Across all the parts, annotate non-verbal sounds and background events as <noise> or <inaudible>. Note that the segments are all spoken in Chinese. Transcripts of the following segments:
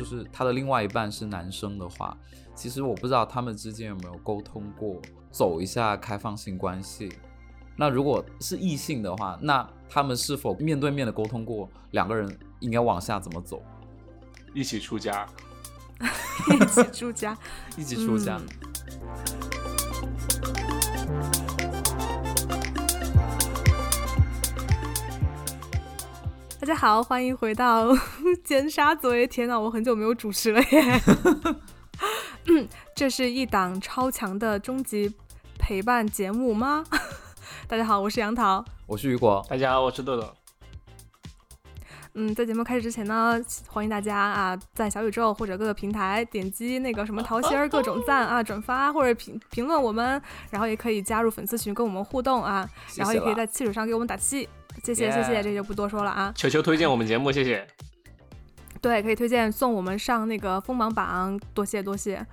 就是他的另外一半是男生的话，其实我不知道他们之间有没有沟通过走一下开放性关系。那如果是异性的话，那他们是否面对面的沟通过两个人应该往下怎么走？一起出家，<laughs> 一起出家，<laughs> 一起出家。大家好，欢迎回到 <laughs> 尖沙咀。天呐，我很久没有主持了耶！<laughs> 这是一档超强的终极陪伴节目吗？<laughs> 大家好，我是杨桃，我是雨果，大家好，我是豆豆。嗯，在节目开始之前呢，欢迎大家啊，在小宇宙或者各个平台点击那个什么桃心儿各种赞啊、转发或者评评论我们，然后也可以加入粉丝群跟我们互动啊，然后也可以在汽水上给我们打气，谢谢谢谢谢谢，这就不多说了啊。球球推荐我们节目，谢谢。对，可以推荐送我们上那个锋芒榜，多谢多谢，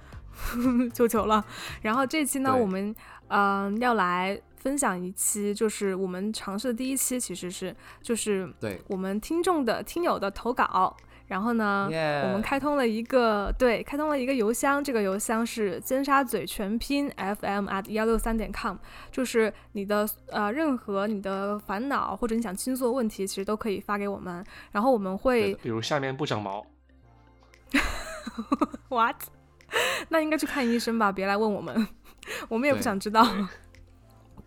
<laughs> 求求了。然后这期呢，我们嗯要来。分享一期就是我们尝试的第一期，其实是就是对我们听众的听友的投稿，然后呢，我们开通了一个对开通了一个邮箱，这个邮箱是尖沙咀全拼 fm at 幺六三点 com，就是你的呃任何你的烦恼或者你想倾诉的问题，其实都可以发给我们，然后我们会比如下面不长毛，<laughs> what？那应该去看医生吧，别来问我们，我们也不想知道。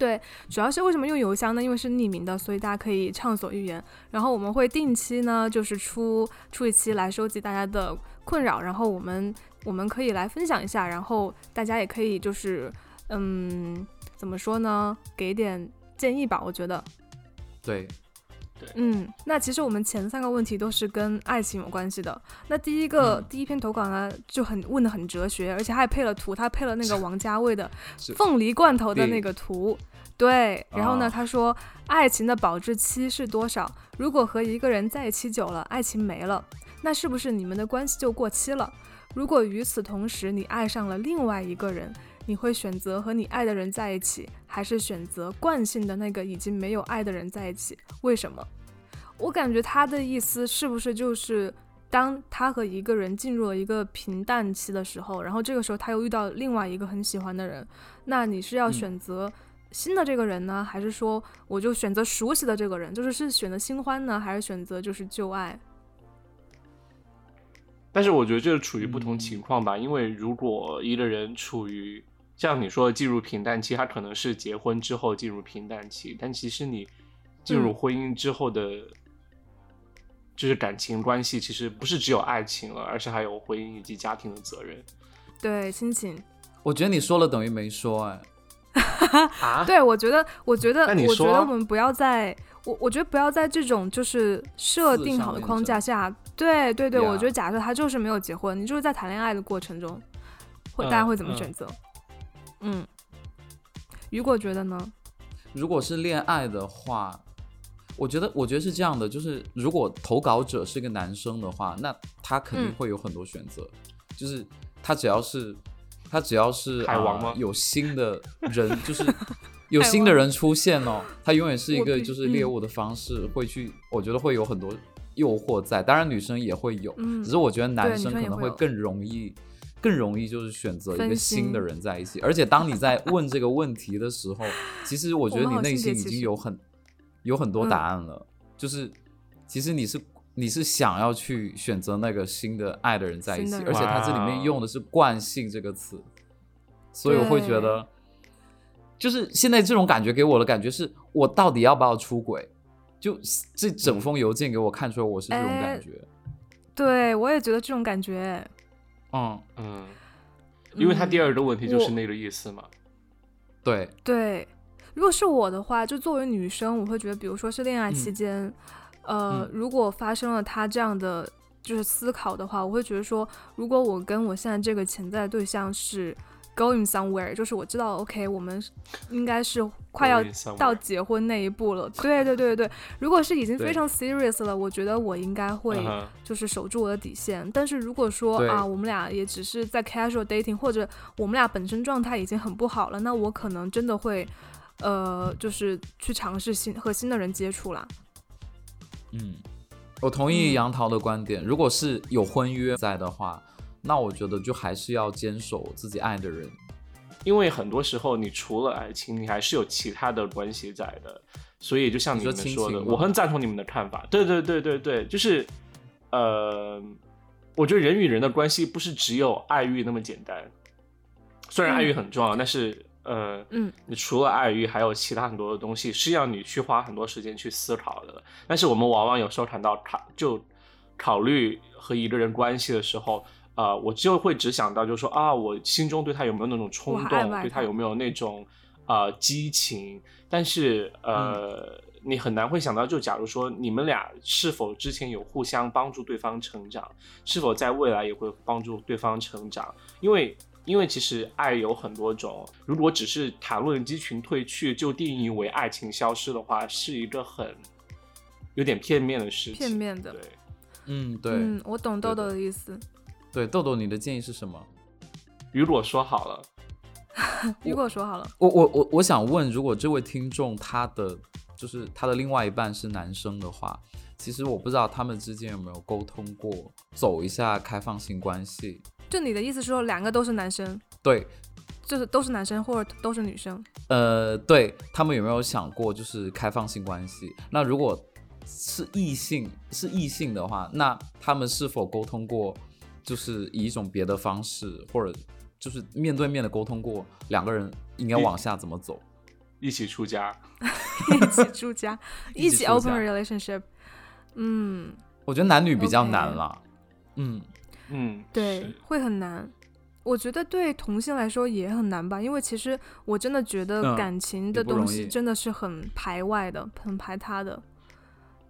对，主要是为什么用邮箱呢？因为是匿名的，所以大家可以畅所欲言。然后我们会定期呢，就是出出一期来收集大家的困扰，然后我们我们可以来分享一下，然后大家也可以就是嗯，怎么说呢？给点建议吧，我觉得。对，对，嗯，那其实我们前三个问题都是跟爱情有关系的。那第一个第一篇投稿呢，就很问的很哲学，而且还配了图，他配了那个王家卫的 <laughs> 凤梨罐头的那个图。对，然后呢？他说，爱情的保质期是多少？如果和一个人在一起久了，爱情没了，那是不是你们的关系就过期了？如果与此同时你爱上了另外一个人，你会选择和你爱的人在一起，还是选择惯性的那个已经没有爱的人在一起？为什么？我感觉他的意思是不是就是，当他和一个人进入了一个平淡期的时候，然后这个时候他又遇到另外一个很喜欢的人，那你是要选择？新的这个人呢，还是说我就选择熟悉的这个人？就是是选择新欢呢，还是选择就是旧爱？但是我觉得这是处于不同情况吧，因为如果一个人处于像你说的进入平淡期，他可能是结婚之后进入平淡期，但其实你进入婚姻之后的，就是感情关系，其实不是只有爱情了，而是还有婚姻以及家庭的责任。对，亲情。我觉得你说了等于没说，哎。<laughs> 啊，对，我觉得，我觉得，我觉得我们不要在，我我觉得不要在这种就是设定好的框架下，对对对，我觉得假设他就是没有结婚，你就是在谈恋爱的过程中，会大家会怎么选择？嗯，雨果觉得呢？如果是恋爱的话，我觉得，我觉得是这样的，就是如果投稿者是一个男生的话，那他肯定会有很多选择，就是他只要是。他只要是海王吗？有新的人，<laughs> 就是有新的人出现哦，他永远是一个就是猎物的方式，会去，我觉得会有很多诱惑在。当然女生也会有，只是我觉得男生可能会更容易，更容易就是选择一个新的人在一起。而且当你在问这个问题的时候，其实我觉得你内心已经有很有很多答案了，就是其实你是。你是想要去选择那个新的爱的人在一起，而且他这里面用的是惯性这个词，所以我会觉得，就是现在这种感觉给我的感觉是，我到底要不要出轨？就这整封邮件给我看出来，我是这种感觉。对，我也觉得这种感觉。嗯嗯，因为他第二个问题就是那个意思嘛。对。对，如果是我的话，就作为女生，我会觉得，比如说是恋爱期间。呃，如果发生了他这样的就是思考的话，我会觉得说，如果我跟我现在这个潜在对象是 going somewhere，就是我知道，OK，我们应该是快要到结婚那一步了。对对对对对，如果是已经非常 serious 了，我觉得我应该会就是守住我的底线。但是如果说啊，我们俩也只是在 casual dating，或者我们俩本身状态已经很不好了，那我可能真的会呃，就是去尝试新和新的人接触啦。嗯，我同意杨桃的观点。如果是有婚约在的话，那我觉得就还是要坚守自己爱的人，因为很多时候你除了爱情，你还是有其他的关系在的。所以就像你们说的，我很赞同你们的看法。对对对对对，就是呃，我觉得人与人的关系不是只有爱欲那么简单。虽然爱欲很重要，但是。呃，嗯，你除了爱欲，还有其他很多的东西是要你去花很多时间去思考的。但是我们往往有时候谈到考，就考虑和一个人关系的时候，呃，我就会只想到，就是说啊，我心中对他有没有那种冲动，对他有没有那种呃激情。但是呃，你很难会想到，就假如说你们俩是否之前有互相帮助对方成长，是否在未来也会帮助对方成长，因为。因为其实爱有很多种，如果只是谈论激情褪去就定义为爱情消失的话，是一个很有点片面的事情。片面的，对，嗯，对，嗯，我懂豆豆的意思。对，豆豆，你的建议是什么？雨果说好了，<laughs> 雨果说好了。我我我我想问，如果这位听众他的就是他的另外一半是男生的话，其实我不知道他们之间有没有沟通过，走一下开放性关系。就你的意思说，两个都是男生，对，就是都是男生或者都是女生。呃，对他们有没有想过就是开放性关系？那如果是异性是异性的话，那他们是否沟通过，就是以一种别的方式，或者就是面对面的沟通过，两个人应该往下怎么走？<laughs> 一起出家，<laughs> 一起出家，一起 open relationship。嗯，我觉得男女比较难了。嗯。嗯，对，会很难。我觉得对同性来说也很难吧，因为其实我真的觉得感情的东西真的是很排外的，很排他的。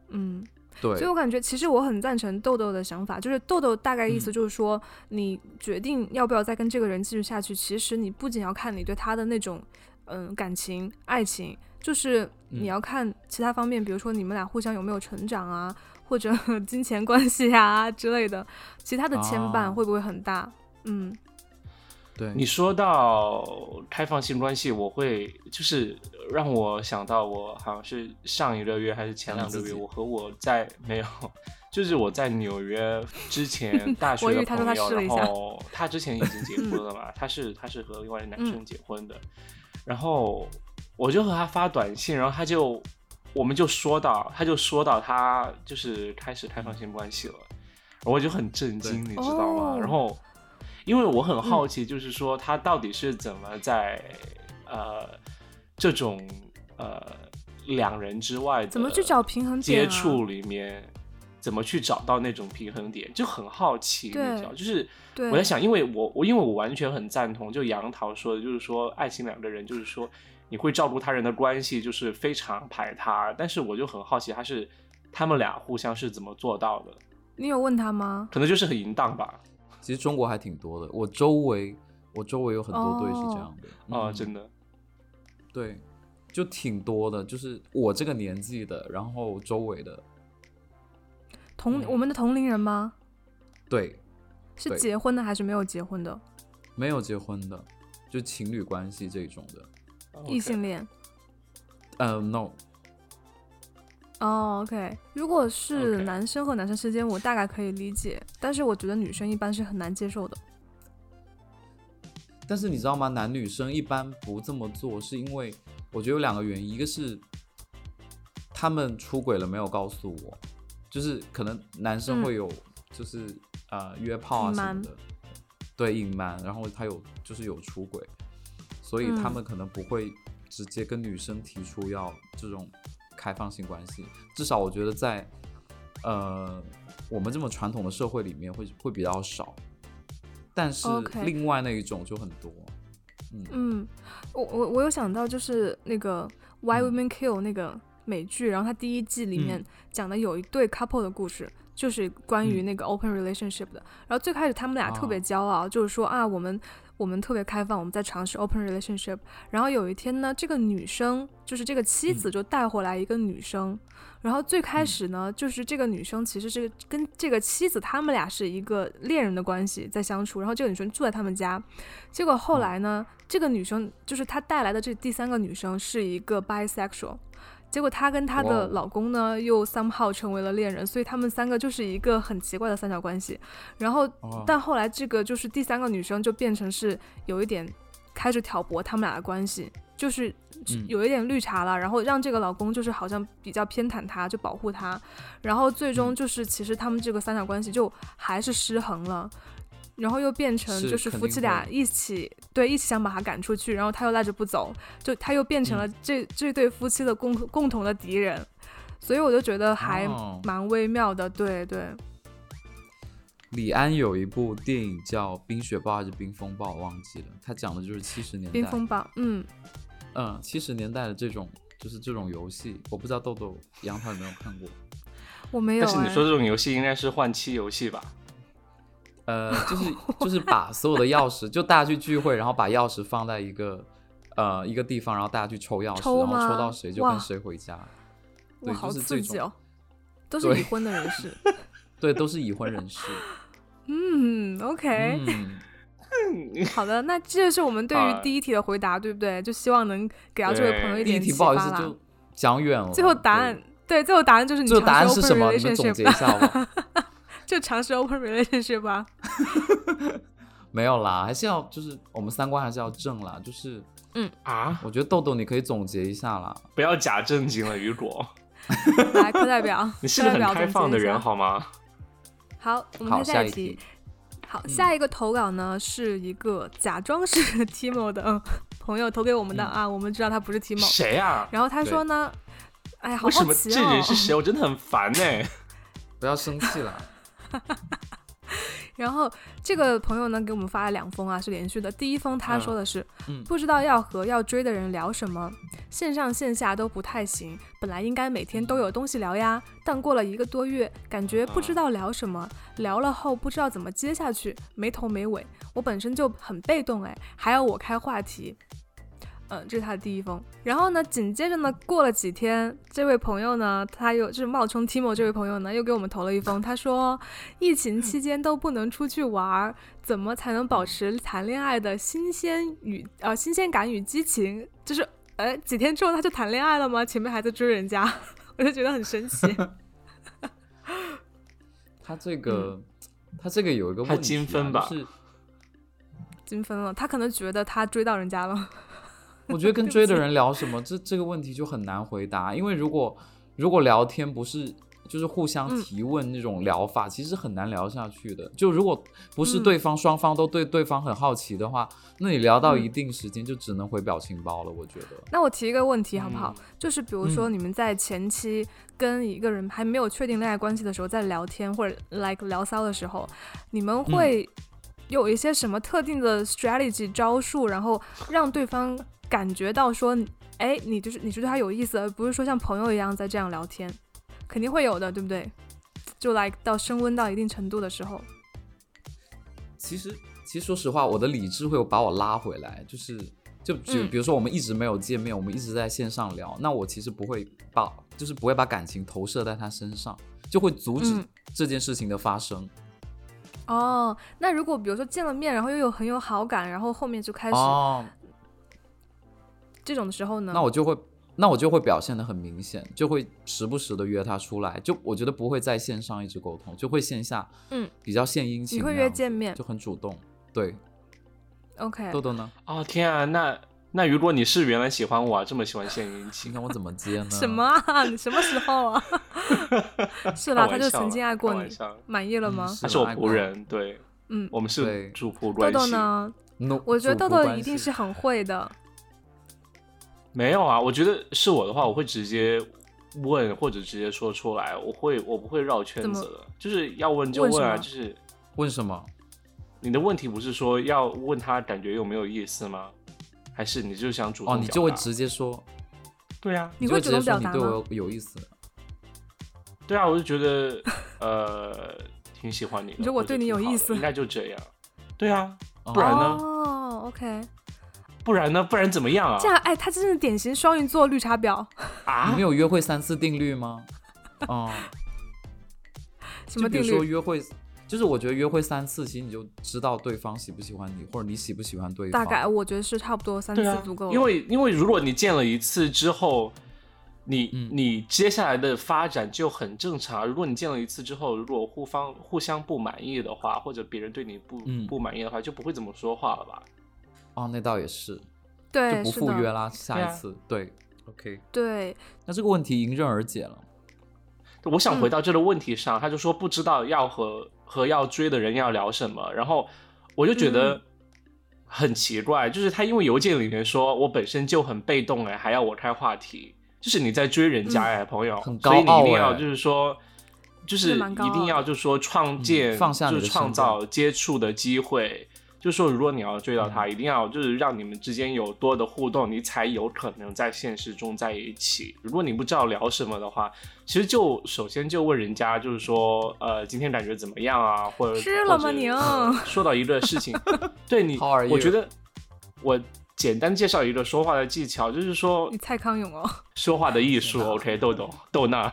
嗯，对。所以我感觉其实我很赞成豆豆的想法，就是豆豆大概意思就是说，你决定要不要再跟这个人继续下去，其实你不仅要看你对他的那种嗯感情、爱情，就是你要看其他方面，比如说你们俩互相有没有成长啊。或者 <laughs> 金钱关系啊之类的，其他的牵绊会不会很大？嗯，对。你说到开放性关系，我会就是让我想到我好像是上一个月还是前两个月，我和我在没有，就是我在纽约之前 <laughs> 大学的朋友，然后他之前已经结婚了嘛，<laughs> 他是他是和另外一个男生结婚的，然后我就和他发短信，然后他就。我们就说到，他就说到他就是开始开放性关系了，我就很震惊，你知道吗？然后，因为我很好奇，就是说他到底是怎么在呃这种呃两人之外的怎么去找平衡点接触里面，怎么去找到那种平衡点，就很好奇，你知道？就是我在想，因为我我因为我完全很赞同，就杨桃说的，就是说爱情两个人，就是说。你会照顾他人的关系，就是非常排他。但是我就很好奇，他是他们俩互相是怎么做到的？你有问他吗？可能就是很淫荡吧。其实中国还挺多的，我周围我周围有很多对是这样的啊，真的。对，就挺多的，就是我这个年纪的，然后周围的同我们的同龄人吗？对，是结婚的还是没有结婚的？没有结婚的，就情侣关系这种的。异性恋，呃，no。哦，OK，如果是男生和男生之间，我大概可以理解，但是我觉得女生一般是很难接受的。但是你知道吗？男女生一般不这么做，是因为我觉得有两个原因，一个是他们出轨了没有告诉我，就是可能男生会有就是呃约炮啊什么的，对，隐瞒，然后他有就是有出轨。所以他们可能不会直接跟女生提出要这种开放性关系，至少我觉得在呃我们这么传统的社会里面会会比较少，但是另外那一种就很多。嗯。嗯，我我我有想到就是那个 Why Women Kill 那个美剧，然后它第一季里面讲的有一对 couple 的故事，就是关于那个 open relationship 的。然后最开始他们俩特别骄傲，就是说啊我们。我们特别开放，我们在尝试 open relationship。然后有一天呢，这个女生就是这个妻子就带回来一个女生。然后最开始呢，就是这个女生其实是跟这个妻子他们俩是一个恋人的关系在相处。然后这个女生住在他们家。结果后来呢，这个女生就是她带来的这第三个女生是一个 bisexual。结果她跟她的老公呢又 somehow 成为了恋人，所以他们三个就是一个很奇怪的三角关系。然后，但后来这个就是第三个女生就变成是有一点开始挑拨他们俩的关系，就是有一点绿茶了，然后让这个老公就是好像比较偏袒她，就保护她，然后最终就是其实他们这个三角关系就还是失衡了。然后又变成就是夫妻俩一起对一起想把他赶出去，然后他又赖着不走，就他又变成了这这对夫妻的共共同的敌人，所以我就觉得还蛮微妙的。对对。李安有一部电影叫《冰雪暴》还是《冰风暴》，忘记了。他讲的就是七十年代。冰风暴，嗯嗯，七十年代的这种就是这种游戏，我不知道豆豆杨涛有没有看过。我没有。但是你说这种游戏应该是换妻游戏吧？呃，<laughs> 就是就是把所有的钥匙，就大家去聚会，然后把钥匙放在一个呃一个地方，然后大家去抽钥匙，然后抽到谁就跟谁回家。哇，好刺激哦！都 <laughs> 是已婚的人士。<laughs> 对，都是已婚人士。嗯，OK。好的，那这就是我们对于第一题的回答，对不对？就希望能给到这位朋友一点启发啦。讲远了。最后答案，对，最后答案就是你。最后答案是什么？你们总结一下吧。就尝试 open relationship 吧，<laughs> 没有啦，还是要就是我们三观还是要正啦，就是嗯啊，我觉得豆豆你可以总结一下啦，不要假正经了，雨果。来，课代表，<laughs> 你是个很开放的人好吗？好，我们看下一题。好，下一个投稿呢是一个假装是 Timo 的 <laughs> 朋友投给我们的啊，我们知道他不是 Timo，谁啊？然后他说呢，哎呀，好好奇哦，这人是谁？我真的很烦哎，不要生气了。<laughs> 然后这个朋友呢给我们发了两封啊，是连续的。第一封他说的是，不知道要和要追的人聊什么，线上线下都不太行。本来应该每天都有东西聊呀，但过了一个多月，感觉不知道聊什么，聊了后不知道怎么接下去，没头没尾。我本身就很被动哎，还要我开话题。嗯，这是他的第一封。然后呢，紧接着呢，过了几天，这位朋友呢，他又就是冒充 Timo 这位朋友呢，又给我们投了一封。他说，疫情期间都不能出去玩，怎么才能保持谈恋爱的新鲜与呃新鲜感与激情？就是，哎，几天之后他就谈恋爱了吗？前面还在追人家，<laughs> 我就觉得很神奇。他这个，他这个有一个问题，是精分了。他可能觉得他追到人家了。我觉得跟追的人聊什么，这这个问题就很难回答。因为如果如果聊天不是就是互相提问那种聊法，其实很难聊下去的。就如果不是对方双方都对对方很好奇的话，那你聊到一定时间就只能回表情包了。我觉得。那我提一个问题好不好？就是比如说你们在前期跟一个人还没有确定恋爱关系的时候，在聊天或者 like 聊骚的时候，你们会有一些什么特定的 strategy 招数，然后让对方。感觉到说，哎，你就是你觉得他有意思，而不是说像朋友一样在这样聊天，肯定会有的，对不对？就来到升温到一定程度的时候，其实其实说实话，我的理智会把我拉回来，就是就就比如说我们一直没有见面，我们一直在线上聊，那我其实不会把就是不会把感情投射在他身上，就会阻止这件事情的发生。哦，那如果比如说见了面，然后又有很有好感，然后后面就开始。这种的时候呢，那我就会，那我就会表现的很明显，就会时不时的约他出来，就我觉得不会在线上一直沟通，就会线下，嗯，比较献殷勤，你会约见面，就很主动，对，OK，豆豆呢？哦天啊，那那如果你是原来喜欢我，啊这么喜欢献殷勤，那我怎么接呢？<laughs> 什么啊？你什么时候啊？<laughs> <laughs> 是啦，他就曾经爱过你，满意了吗？他是我仆人，对，嗯，我们是主仆关系。豆豆呢？我觉得豆豆一定是很会的。没有啊，我觉得是我的话，我会直接问或者直接说出来，我会我不会绕圈子的，就是要问就问啊，就是问什么？你的问题不是说要问他感觉有没有意思吗？还是你就想主动？哦，你就会直接说，对啊，你会主动表达你对我有意思？对啊，我就觉得呃挺喜欢你的，你说我对你有意思，应该就这样，对啊，不然呢？哦，OK。不然呢？不然怎么样啊？这样，哎，他真是典型双鱼座绿茶婊啊！你们有约会三次定律吗？<laughs> 哦，什么定律？说约会，就是我觉得约会三次，其实你就知道对方喜不喜欢你，或者你喜不喜欢对方。大概我觉得是差不多三次足够。因为因为如果你见了一次之后，你你接下来的发展就很正常。如果你见了一次之后，如果互方互相不满意的话，或者别人对你不不满意的话，就不会怎么说话了吧？哦，那倒也是，对，就不赴约啦，下一次，对，OK，对。那这个问题迎刃而解了。我想回到这个问题上，他就说不知道要和和要追的人要聊什么，然后我就觉得很奇怪，就是他因为邮件里面说我本身就很被动哎，还要我开话题。就是你在追人家哎，朋友，所以你一定要就是说，就是一定要就是说创建，就是创造接触的机会。就是说，如果你要追到他，一定要就是让你们之间有多的互动，你才有可能在现实中在一起。如果你不知道聊什么的话，其实就首先就问人家，就是说，呃，今天感觉怎么样啊？或者吃了吗？你说到一个事情，<laughs> 对你，我觉得我。简单介绍一个说话的技巧，就是说你蔡康永哦，说话的艺术，OK，豆豆豆娜，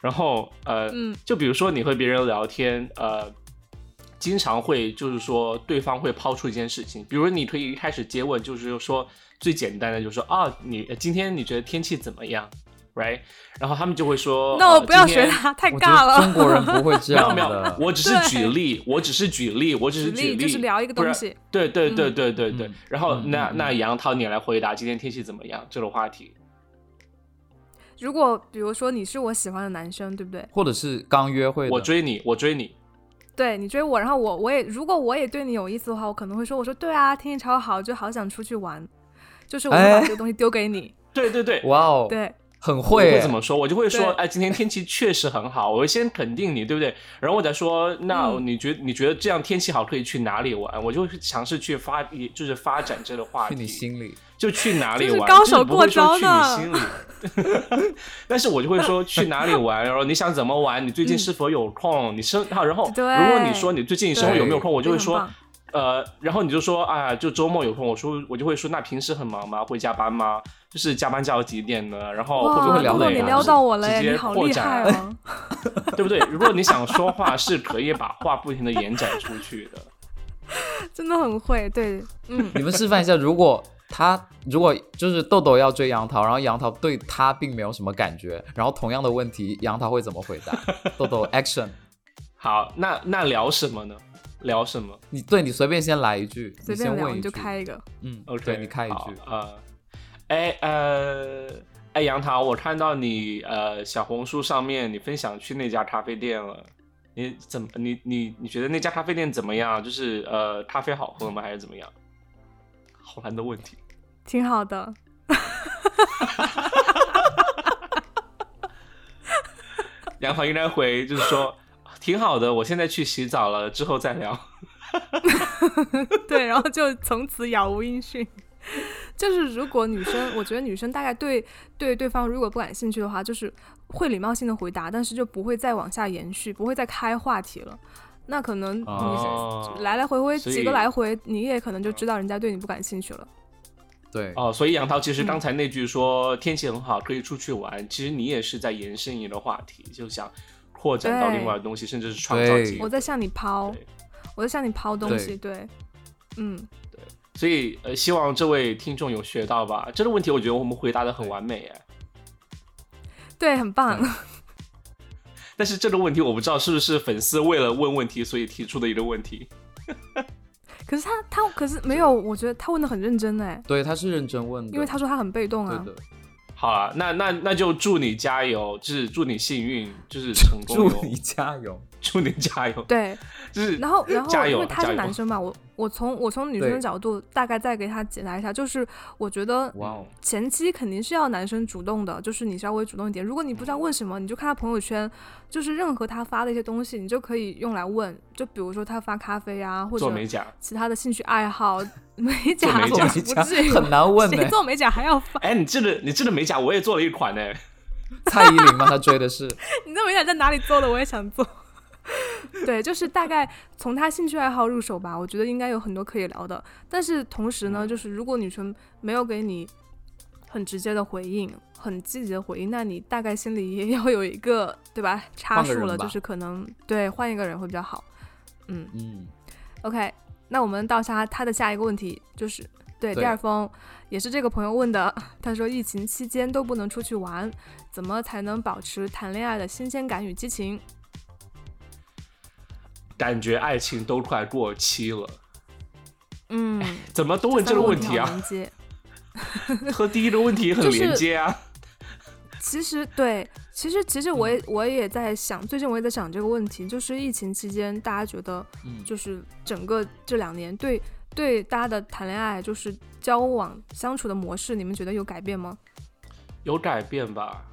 然后呃，就比如说你和别人聊天，呃，经常会就是说对方会抛出一件事情，比如你可以一开始接问，就是说最简单的，就是说啊，你今天你觉得天气怎么样？right，然后他们就会说，那我不要学他，太尬了。中国人不会这样。<laughs> 没有没有，我只是举例，我只是举例，我只是举例，就是聊一个东西。对对对对对对。然后那那杨涛，你来回答今天天气怎么样这个话题。如果比如说你是我喜欢的男生，对不对？或者是刚约会，我追你，我追你。对你追我，然后我我也如果我也对你有意思的话，我可能会说，我说对啊，天气超好，就好想出去玩，就是我会把这个东西丢给你。<laughs> 对对对，哇哦，对。很会怎么说？我就会说，哎，今天天气确实很好，我会先肯定你，对不对？然后我再说，那你觉你觉得这样天气好可以去哪里玩？我就会尝试去发，就是发展这个话题。去你心里，就去哪里玩？高手过招呢。去你心里，<laughs> 但是我就会说去哪里玩，然后你想怎么玩？你最近是否有空？你生好，然后如果你说你最近生活有没有空，我就会说。呃，然后你就说，啊，就周末有空，我说我就会说，那平时很忙吗？会加班吗？就是加班加到几点呢？然后会不会聊累？你撩到我了，直接扩展，<laughs> 对不对？如果你想说话，是可以把话不停的延展出去的。<laughs> 真的很会，对，嗯。你们示范一下，如果他如果就是豆豆要追杨桃，然后杨桃对他并没有什么感觉，然后同样的问题，杨桃会怎么回答？<laughs> 豆豆，action。好，那那聊什么呢？聊什么？你对你随便先来一句，随便聊你就开一个。嗯，OK，你开一句呃。哎呃哎，杨桃，我看到你呃小红书上面你分享去那家咖啡店了，你怎么你你你觉得那家咖啡店怎么样？就是呃咖啡好喝吗？还是怎么样？好难的问题。挺好的。<laughs> 杨桃应该回就是说。挺好的，我现在去洗澡了，之后再聊。<laughs> 对，然后就从此杳无音讯。<laughs> 就是如果女生，我觉得女生大概对对对方如果不感兴趣的话，就是会礼貌性的回答，但是就不会再往下延续，不会再开话题了。那可能你来来回回几个来回，你也可能就知道人家对你不感兴趣了。对哦，所以杨涛其实刚才那句说天气很好可以出去玩，其实你也是在延伸一个话题，就想。扩展到另外的东西，甚至是创造。我在向你抛，我在向你抛东西。对，嗯，对。所以呃，希望这位听众有学到吧？这个问题我觉得我们回答的很完美哎。对，很棒。<laughs> 但是这个问题我不知道是不是粉丝为了问问题所以提出的一个问题。可是他他可是没有，我觉得他问的很认真哎。对，他是认真问的，因为他说他很被动啊。对的。好啊，那那那就祝你加油，就是祝你幸运，就是成功。祝你加油，祝你加油。对，就是然后然后因为他是男生嘛，我我从我从女生的角度大概再给他解答一下，就是我觉得前期肯定是要男生主动的，就是你稍微主动一点。如果你不知道问什么，你就看他朋友圈，就是任何他发的一些东西，你就可以用来问。就比如说他发咖啡啊，或者其他的兴趣爱好。美甲，美甲不是很难问谁做美甲还要发？哎，你记得你记得美甲我也做了一款呢。<laughs> 蔡依林吗？他追的是 <laughs> 你这美甲在哪里做的？我也想做。<laughs> 对，就是大概从他兴趣爱好入手吧。我觉得应该有很多可以聊的。但是同时呢，就是如果女生没有给你很直接的回应，很积极的回应，那你大概心里也要有一个对吧？差数了，就是可能对换一个人会比较好。嗯嗯，OK。那我们到下他的下一个问题就是，对，第二封也是这个朋友问的。他说，疫情期间都不能出去玩，怎么才能保持谈恋爱的新鲜感与激情？感觉爱情都快过期了。嗯，怎么都问这个问题啊？<laughs> 和第一个问题很连接啊。其实对，其实其实我也我也在想，最近我也在想这个问题，就是疫情期间大家觉得，就是整个这两年对。对大家的谈恋爱，就是交往相处的模式，你们觉得有改变吗？有改变吧，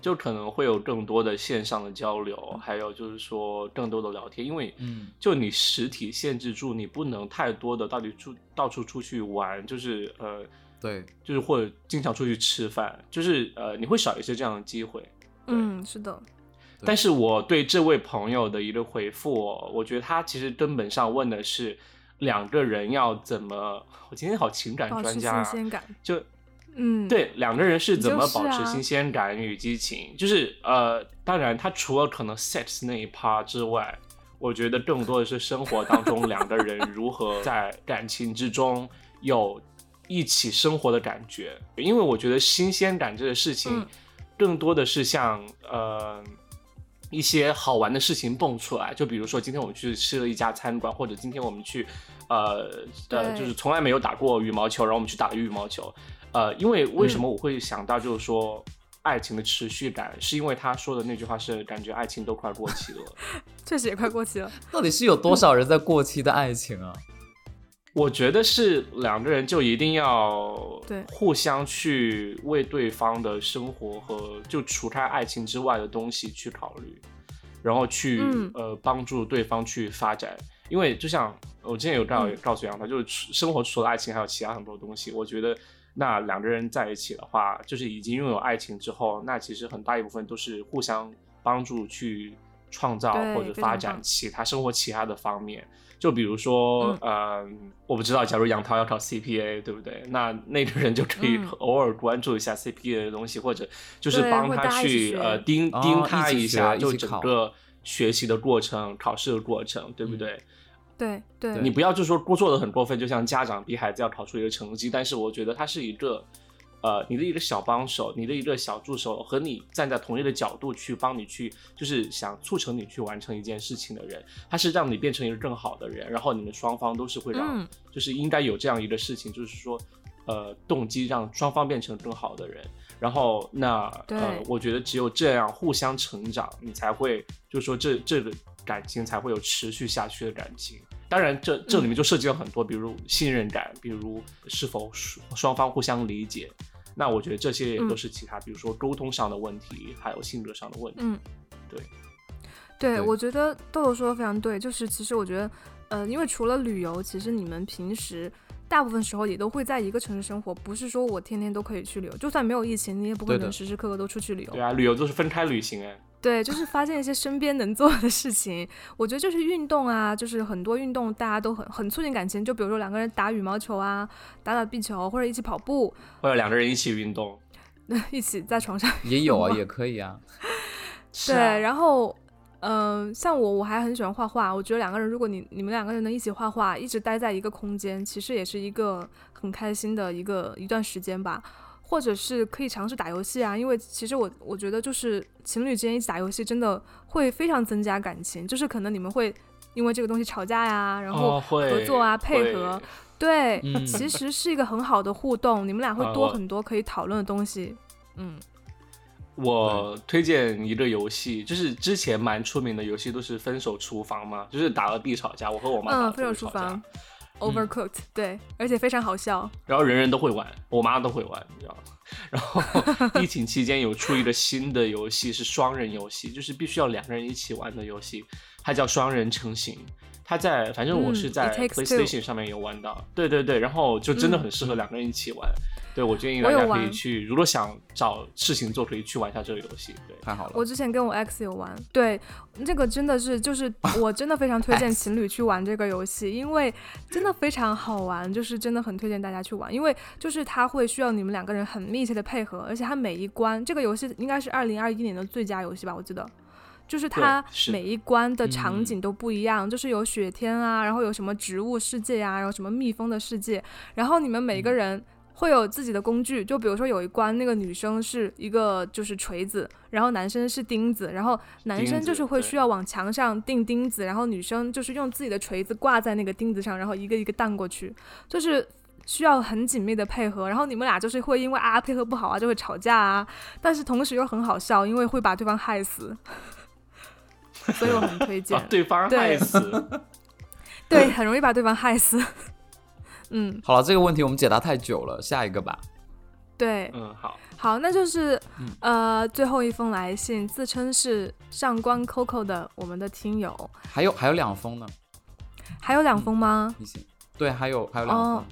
就可能会有更多的线上的交流，还有就是说更多的聊天，因为，嗯，就你实体限制住，你不能太多的到底出到处出去玩，就是呃，对，就是或者经常出去吃饭，就是呃，你会少一些这样的机会。嗯，是的。但是我对这位朋友的一个回复，我觉得他其实根本上问的是。两个人要怎么？我今天好情感专家啊！就，嗯，对，两个人是怎么保持新鲜感与激情？就是呃，当然，他除了可能 sex 那一 part 之外，我觉得更多的是生活当中两个人如何在感情之中有一起生活的感觉。因为我觉得新鲜感这个事情，更多的是像呃。一些好玩的事情蹦出来，就比如说今天我们去吃了一家餐馆，或者今天我们去，呃，呃，就是从来没有打过羽毛球，然后我们去打了羽毛球，呃，因为为什么我会想到就是说爱情的持续感，是因为他说的那句话是感觉爱情都快过期了，<laughs> 确实也快过期了。<laughs> 到底是有多少人在过期的爱情啊？我觉得是两个人就一定要对互相去为对方的生活和就除开爱情之外的东西去考虑，然后去呃帮助对方去发展。因为就像我之前有告告诉杨涛，就是生活除了爱情还有其他很多东西。我觉得那两个人在一起的话，就是已经拥有爱情之后，那其实很大一部分都是互相帮助去创造或者发展其他生活其他的方面。就比如说，呃，我不知道，假如杨涛要考 CPA，对不对？那那个人就可以偶尔关注一下 CPA 的东西，或者就是帮他去呃盯盯他一下，就整个学习的过程、考试的过程，对不对？对对。你不要就说过做的很过分，就像家长逼孩子要考出一个成绩，但是我觉得他是一个。呃，你的一个小帮手，你的一个小助手，和你站在同一个角度去帮你去，就是想促成你去完成一件事情的人，他是让你变成一个更好的人，然后你们双方都是会让，就是应该有这样一个事情，就是说，呃，动机让双方变成更好的人，然后那呃，我觉得只有这样互相成长，你才会，就是说这这个感情才会有持续下去的感情。当然，这这里面就涉及了很多，比如信任感，比如是否双方互相理解。那我觉得这些也都是其他，比如说沟通上的问题，还有性格上的问题。嗯，对，对，我觉得豆豆说的非常对。就是其实我觉得，呃，因为除了旅游，其实你们平时大部分时候也都会在一个城市生活，不是说我天天都可以去旅游。就算没有疫情，你也不可能时时刻刻都出去旅游。对啊，旅游都是分开旅行哎。对，就是发现一些身边能做的事情。我觉得就是运动啊，就是很多运动大家都很很促进感情。就比如说两个人打羽毛球啊，打打壁球，或者一起跑步，或者两个人一起运动，<laughs> 一起在床上也有啊，也可以啊。<laughs> 对，然后嗯，像我我还很喜欢画画。我觉得两个人，如果你你们两个人能一起画画，一直待在一个空间，其实也是一个很开心的一个一段时间吧。或者是可以尝试打游戏啊，因为其实我我觉得就是情侣之间一起打游戏，真的会非常增加感情。就是可能你们会因为这个东西吵架呀，然后合作啊，配合，对，其实是一个很好的互动。你们俩会多很多可以讨论的东西。嗯，我推荐一个游戏，就是之前蛮出名的游戏，都是分手厨房嘛，就是打了必吵架。我和我妈嗯，分手厨房。Overcooked，对，而且非常好笑。然后人人都会玩，我妈都会玩，你知道吗？<laughs> 然后疫情期间有出一个新的游戏，是双人游戏，就是必须要两个人一起玩的游戏，它叫双人成型。它在，反正我是在 PlayStation 上面有玩到，对对对，然后就真的很适合两个人一起玩。对，我建议大家可以去，如果想找事情做，可以去玩一下这个游戏。对，太好了。我之前跟我 X 有玩，对，这个真的是，就是 <laughs> 我真的非常推荐情侣去玩这个游戏，因为真的非常好玩，就是真的很推荐大家去玩，因为就是它会需要你们两个人很密切的配合，而且它每一关，这个游戏应该是二零二一年的最佳游戏吧，我记得。就是它每一关的场景都不一样，就是有雪天啊，然后有什么植物世界啊，然后什么蜜蜂的世界，然后你们每个人。会有自己的工具，就比如说有一关那个女生是一个就是锤子，然后男生是钉子，然后男生就是会需要往墙上钉钉子，然后女生就是用自己的锤子挂在那个钉子上，然后一个一个荡过去，就是需要很紧密的配合。然后你们俩就是会因为啊配合不好啊就会吵架啊，但是同时又很好笑，因为会把对方害死，所以我很推 <laughs> 荐。把对方害死，<laughs> 对，很容易把对方害死。嗯，好了，这个问题我们解答太久了，下一个吧。对，嗯，好，好，那就是呃最后一封来信，自称是上官 Coco 的我们的听友，还有还有两封呢，还有两封吗？你先，对，还有还有两封。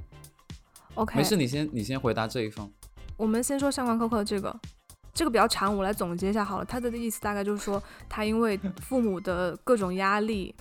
OK，没事，你先你先回答这一封。我们先说上官 Coco 的这个，这个比较长，我来总结一下好了。他的意思大概就是说，他因为父母的各种压力。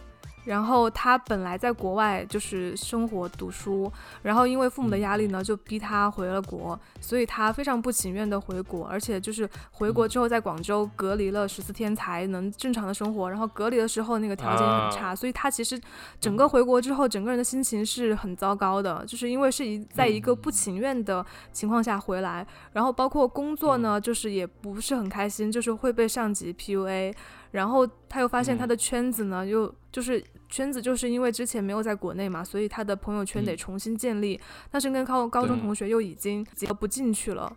然后他本来在国外就是生活读书，然后因为父母的压力呢，就逼他回了国，所以他非常不情愿的回国，而且就是回国之后在广州隔离了十四天才能正常的生活，然后隔离的时候那个条件很差，所以他其实整个回国之后，整个人的心情是很糟糕的，就是因为是一在一个不情愿的情况下回来，然后包括工作呢，就是也不是很开心，就是会被上级 PUA。然后他又发现他的圈子呢，又就是圈子，就是因为之前没有在国内嘛，所以他的朋友圈得重新建立。但是跟高高中同学又已经结不进去了，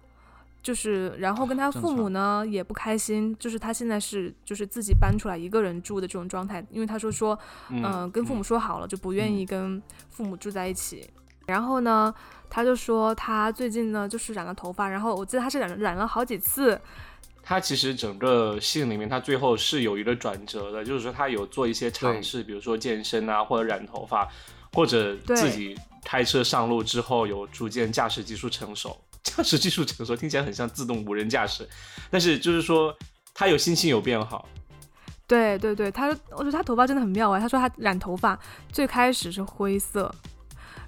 就是然后跟他父母呢也不开心，就是他现在是就是自己搬出来一个人住的这种状态，因为他说说，嗯，跟父母说好了就不愿意跟父母住在一起。然后呢，他就说他最近呢就是染了头发，然后我记得他是染染了好几次。他其实整个信里面，他最后是有一个转折的，就是说他有做一些尝试，比如说健身啊，或者染头发，或者自己开车上路之后有逐渐驾驶技术成熟。<laughs> 驾驶技术成熟听起来很像自动无人驾驶，但是就是说他有心情有变好。对对对，他我觉得他头发真的很妙啊。他说他染头发最开始是灰色，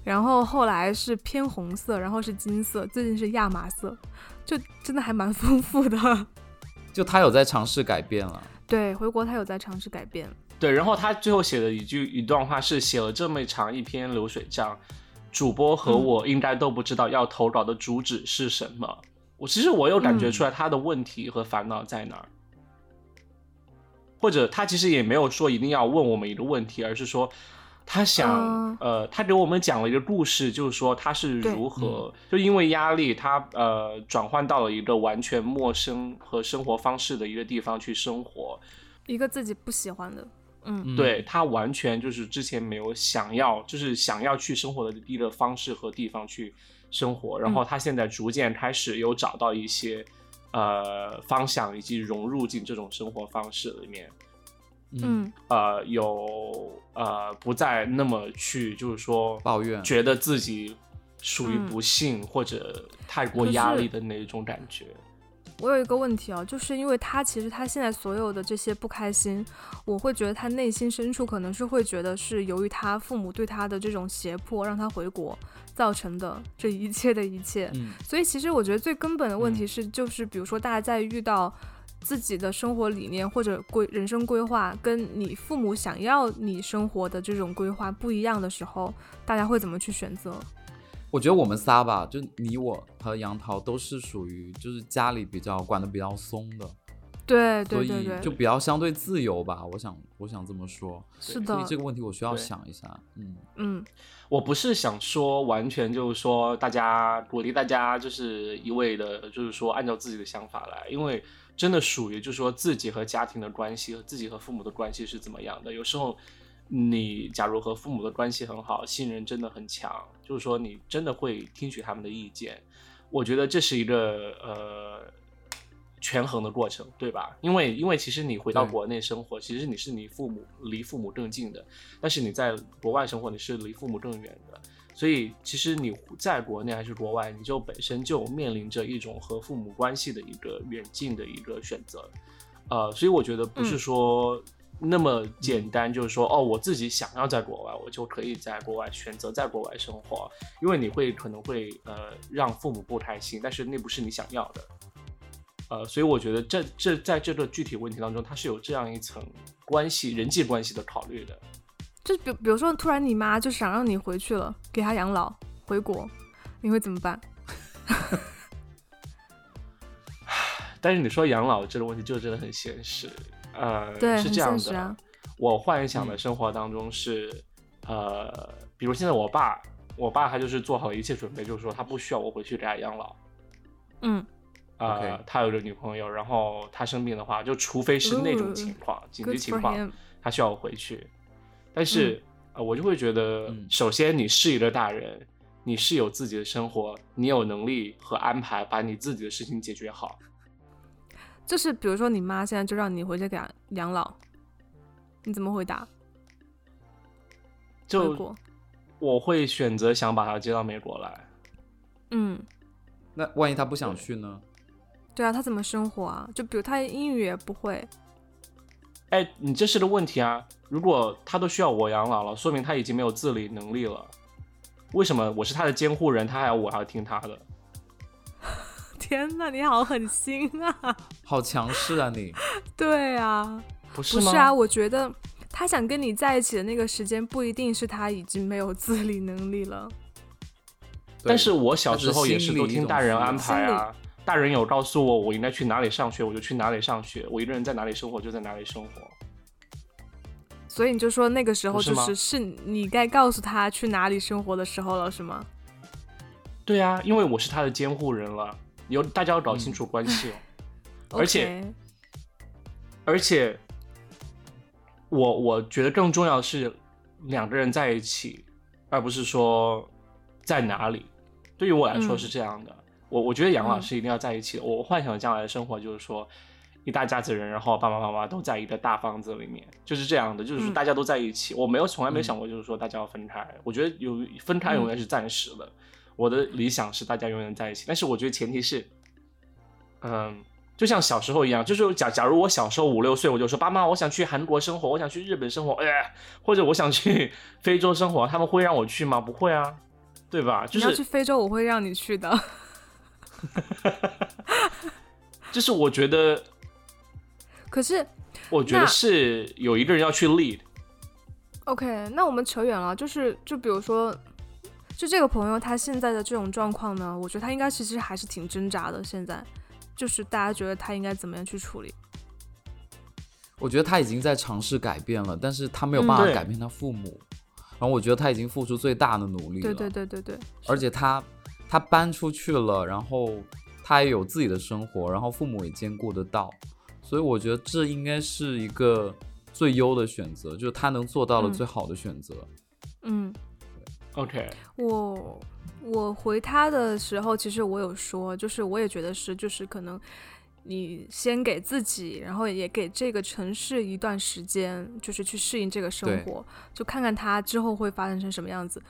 然后后来是偏红色，然后是金色，最近是亚麻色，就真的还蛮 <laughs> 丰富的。就他有在尝试改变了，对，回国他有在尝试改变，对，然后他最后写的一句一段话是写了这么长一篇流水账，主播和我应该都不知道要投稿的主旨是什么，我其实我有感觉出来他的问题和烦恼在哪儿，或者他其实也没有说一定要问我们一个问题，而是说。他想，呃，他给我们讲了一个故事，就是说他是如何就因为压力，他呃转换到了一个完全陌生和生活方式的一个地方去生活，一个自己不喜欢的，嗯，对他完全就是之前没有想要，就是想要去生活的一个方式和地方去生活，然后他现在逐渐开始有找到一些呃方向，以及融入进这种生活方式里面。嗯，呃，有呃，不再那么去，就是说抱怨，觉得自己属于不幸或者太过压力的那种感觉。我有一个问题啊，就是因为他其实他现在所有的这些不开心，我会觉得他内心深处可能是会觉得是由于他父母对他的这种胁迫让他回国造成的这一切的一切。嗯，所以其实我觉得最根本的问题是，就是比如说大家在遇到。自己的生活理念或者规人生规划跟你父母想要你生活的这种规划不一样的时候，大家会怎么去选择？我觉得我们仨吧，就你我和杨桃都是属于就是家里比较管的比较松的，对对对对，就比较相对自由吧。我想我想这么说，是的。所以这个问题我需要想一下。嗯嗯，我不是想说完全就是说大家鼓励大家就是一味的，就是说按照自己的想法来，因为。真的属于，就是说自己和家庭的关系和自己和父母的关系是怎么样的？有时候，你假如和父母的关系很好，信任真的很强，就是说你真的会听取他们的意见。我觉得这是一个呃权衡的过程，对吧？因为因为其实你回到国内生活，其实你是离父母离父母更近的，但是你在国外生活，你是离父母更远的。所以，其实你在国内还是国外，你就本身就面临着一种和父母关系的一个远近的一个选择，呃，所以我觉得不是说那么简单，就是说哦，我自己想要在国外，我就可以在国外选择在国外生活，因为你会可能会呃让父母不开心，但是那不是你想要的。呃，所以我觉得这这在这个具体问题当中，它是有这样一层关系人际关系的考虑的。就比比如说，突然你妈就想让你回去了，给她养老，回国，你会怎么办？<sighs> 但是你说养老这个问题，就真的很现实。呃，对，是这样的。我幻想的生活当中是，呃，比如现在我爸，我爸他就是做好一切准备，就是说他不需要我回去给他养老。嗯。呃，他有个女朋友，然后他生病的话，就除非是那种情况，紧急情况，他需要我回去。但是，呃，我就会觉得，首先你是一个大人，你是有自己的生活，你有能力和安排把你自己的事情解决好。就是比如说，你妈现在就让你回去给她养老，你怎么回答？就我会选择想把她接到美国来。嗯，那万一她不想去呢？对啊，她怎么生活啊？就比如她英语也不会。哎，你这是个问题啊！如果他都需要我养老了，说明他已经没有自理能力了。为什么我是他的监护人，他还要我还要听他的？<laughs> 天哪，你好狠心啊！<laughs> 好强势啊你！对啊，不是吗？不是啊，我觉得他想跟你在一起的那个时间，不一定是他已经没有自理能力了。但是我小时候也是都听大人安排啊。大人有告诉我我应该去哪里上学，我就去哪里上学。我一个人在哪里生活就在哪里生活。所以你就说那个时候就是是你该告诉他去哪里生活的时候了，是吗？对啊，因为我是他的监护人了，有大家要搞清楚关系。而且，而且，我我觉得更重要的是两个人在一起，而不是说在哪里。对于我来说是这样的。我我觉得养老是一定要在一起的。我幻想将来的生活就是说，一大家子人，然后爸爸妈妈都在一个大房子里面，就是这样的，就是说大家都在一起。我没有从来没有想过，就是说大家要分开。我觉得有分开永远是暂时的。我的理想是大家永远在一起，但是我觉得前提是，嗯，就像小时候一样，就是假假如我小时候五六岁，我就说爸妈，我想去韩国生活，我想去日本生活，哎，或者我想去非洲生活，他们会让我去吗？不会啊，对吧？就是要去非洲，我会让你去的。<laughs> 就是我觉得，可是我觉得是有一个人要去 lead。OK，那我们扯远了，就是就比如说，就这个朋友他现在的这种状况呢，我觉得他应该其实还是挺挣扎的。现在就是大家觉得他应该怎么样去处理？我觉得他已经在尝试改变了，但是他没有办法改变他父母。然后我觉得他已经付出最大的努力了。对对对对对，而且他。他搬出去了，然后他也有自己的生活，然后父母也兼顾得到，所以我觉得这应该是一个最优的选择，就是他能做到的最好的选择。嗯，OK。我我回他的时候，其实我有说，就是我也觉得是，就是可能你先给自己，然后也给这个城市一段时间，就是去适应这个生活，就看看他之后会发展成什么样子。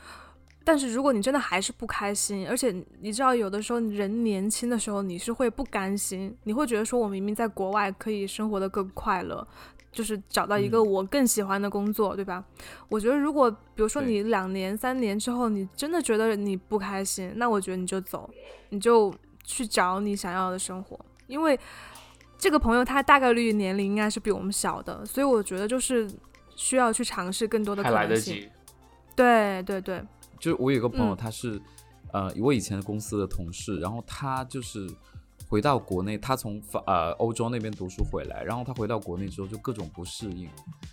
但是如果你真的还是不开心，而且你知道有的时候人年轻的时候你是会不甘心，你会觉得说我明明在国外可以生活的更快乐，就是找到一个我更喜欢的工作，对吧？我觉得如果比如说你两年三年之后你真的觉得你不开心，那我觉得你就走，你就去找你想要的生活，因为这个朋友他大概率年龄应该是比我们小的，所以我觉得就是需要去尝试更多的可能性。对对对。就是我有个朋友，他是，呃，我以前公司的同事，然后他就是回到国内，他从法呃欧洲那边读书回来，然后他回到国内之后就各种不适应，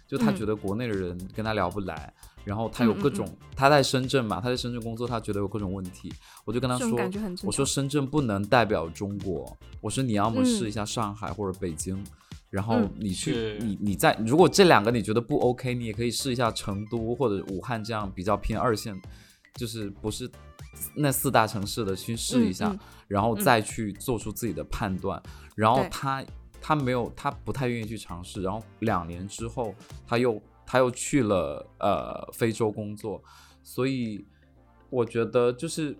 就他觉得国内的人跟他聊不来，然后他有各种他在深圳嘛，他在深圳工作，他觉得有各种问题，我就跟他说，我说深圳不能代表中国，我说你要么试一下上海或者北京，然后你去你你在如果这两个你觉得不 OK，你也可以试一下成都或者武汉这样比较偏二线。就是不是那四大城市的去试一下，然后再去做出自己的判断。然后他他没有他不太愿意去尝试。然后两年之后，他又他又去了呃非洲工作。所以我觉得就是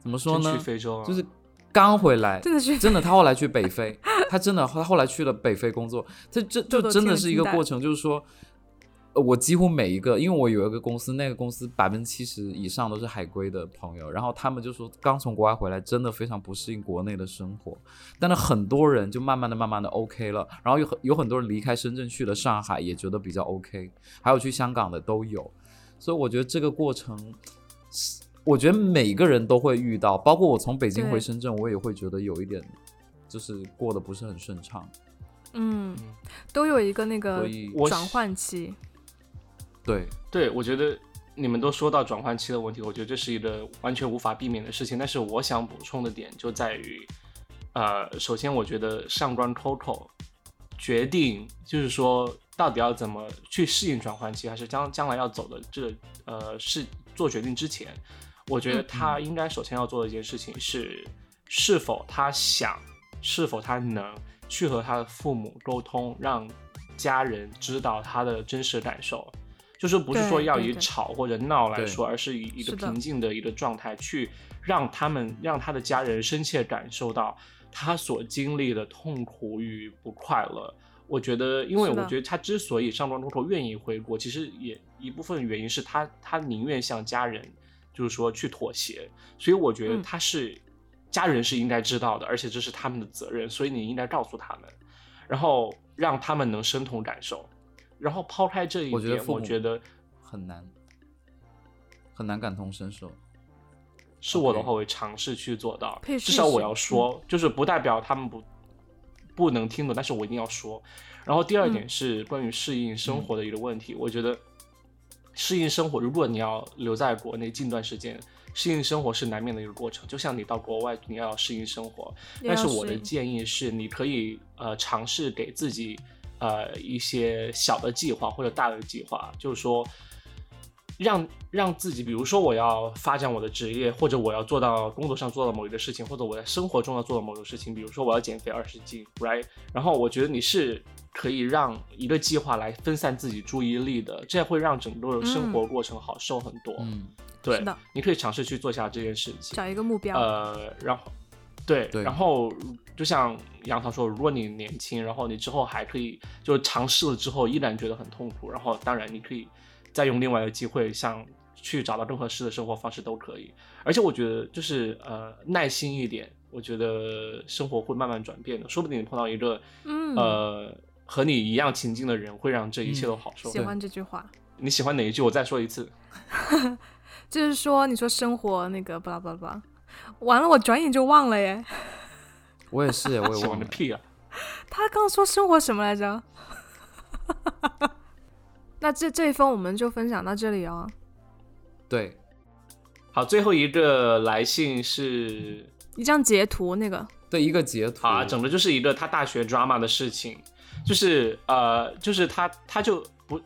怎么说呢？去非洲就是刚回来，<laughs> 真的是真的。他后来去北非，<laughs> 他真的他后来去了北非工作。他这就真的是一个过程，就是说。我几乎每一个，因为我有一个公司，那个公司百分之七十以上都是海归的朋友，然后他们就说刚从国外回来，真的非常不适应国内的生活。但是很多人就慢慢的、慢慢的 OK 了，然后有很有很多人离开深圳去了上海，也觉得比较 OK，还有去香港的都有。所以我觉得这个过程，我觉得每个人都会遇到，包括我从北京回深圳，我也会觉得有一点就是过得不是很顺畅。嗯，都有一个那个转换期。对对，我觉得你们都说到转换期的问题，我觉得这是一个完全无法避免的事情。但是我想补充的点就在于，呃，首先我觉得上官 Coco 决定就是说到底要怎么去适应转换期，还是将将来要走的这呃是做决定之前，我觉得他应该首先要做的一件事情是，是否他想，是否他能。去和他的父母沟通，让家人知道他的真实感受，就是不是说要以吵或者闹来说，而是以一个平静的一个状态去让他们让他的家人深切感受到他所经历的痛苦与不快乐。我觉得，因为我觉得他之所以上庄中头愿意回国，其实也一部分原因是他他宁愿向家人就是说去妥协，所以我觉得他是。家人是应该知道的，而且这是他们的责任，所以你应该告诉他们，然后让他们能深同感受，然后抛开这一点，我觉得很难，很难感同身受。是我的话，我会尝试去做到，至少我要说，就是不代表他们不不能听懂，但是我一定要说。然后第二点是关于适应生活的一个问题，我觉得适应生活，如果你要留在国内近段时间。适应生活是难免的一个过程，就像你到国外，你要适应生活。但是我的建议是，你可以呃尝试给自己呃一些小的计划或者大的计划，就是说让让自己，比如说我要发展我的职业，或者我要做到工作上做到某一个事情，或者我在生活中要做到某个事情，比如说我要减肥二十斤，right？然后我觉得你是可以让一个计划来分散自己注意力的，这样会让整个生活过程好受很多。嗯。对，你可以尝试去做下这件事情，找一个目标。呃，然后，对，然后就像杨桃说，如果你年轻，然后你之后还可以，就尝试了之后依然觉得很痛苦，然后当然你可以再用另外一个机会，像去找到更合适的生活方式都可以。而且我觉得就是呃耐心一点，我觉得生活会慢慢转变的，说不定你碰到一个呃和你一样情境的人，会让这一切都好受。喜欢这句话。你喜欢哪一句？我再说一次。<laughs> 就是说，你说生活那个巴拉巴拉巴拉，完了，我转眼就忘了耶。我也是，<laughs> 我也忘了屁啊！他刚说生活什么来着？<laughs> 那这这一封我们就分享到这里哦。对，好，最后一个来信是一张截图，那个对，一个截图啊，整的就是一个他大学 drama 的事情，就是呃，就是他他就不。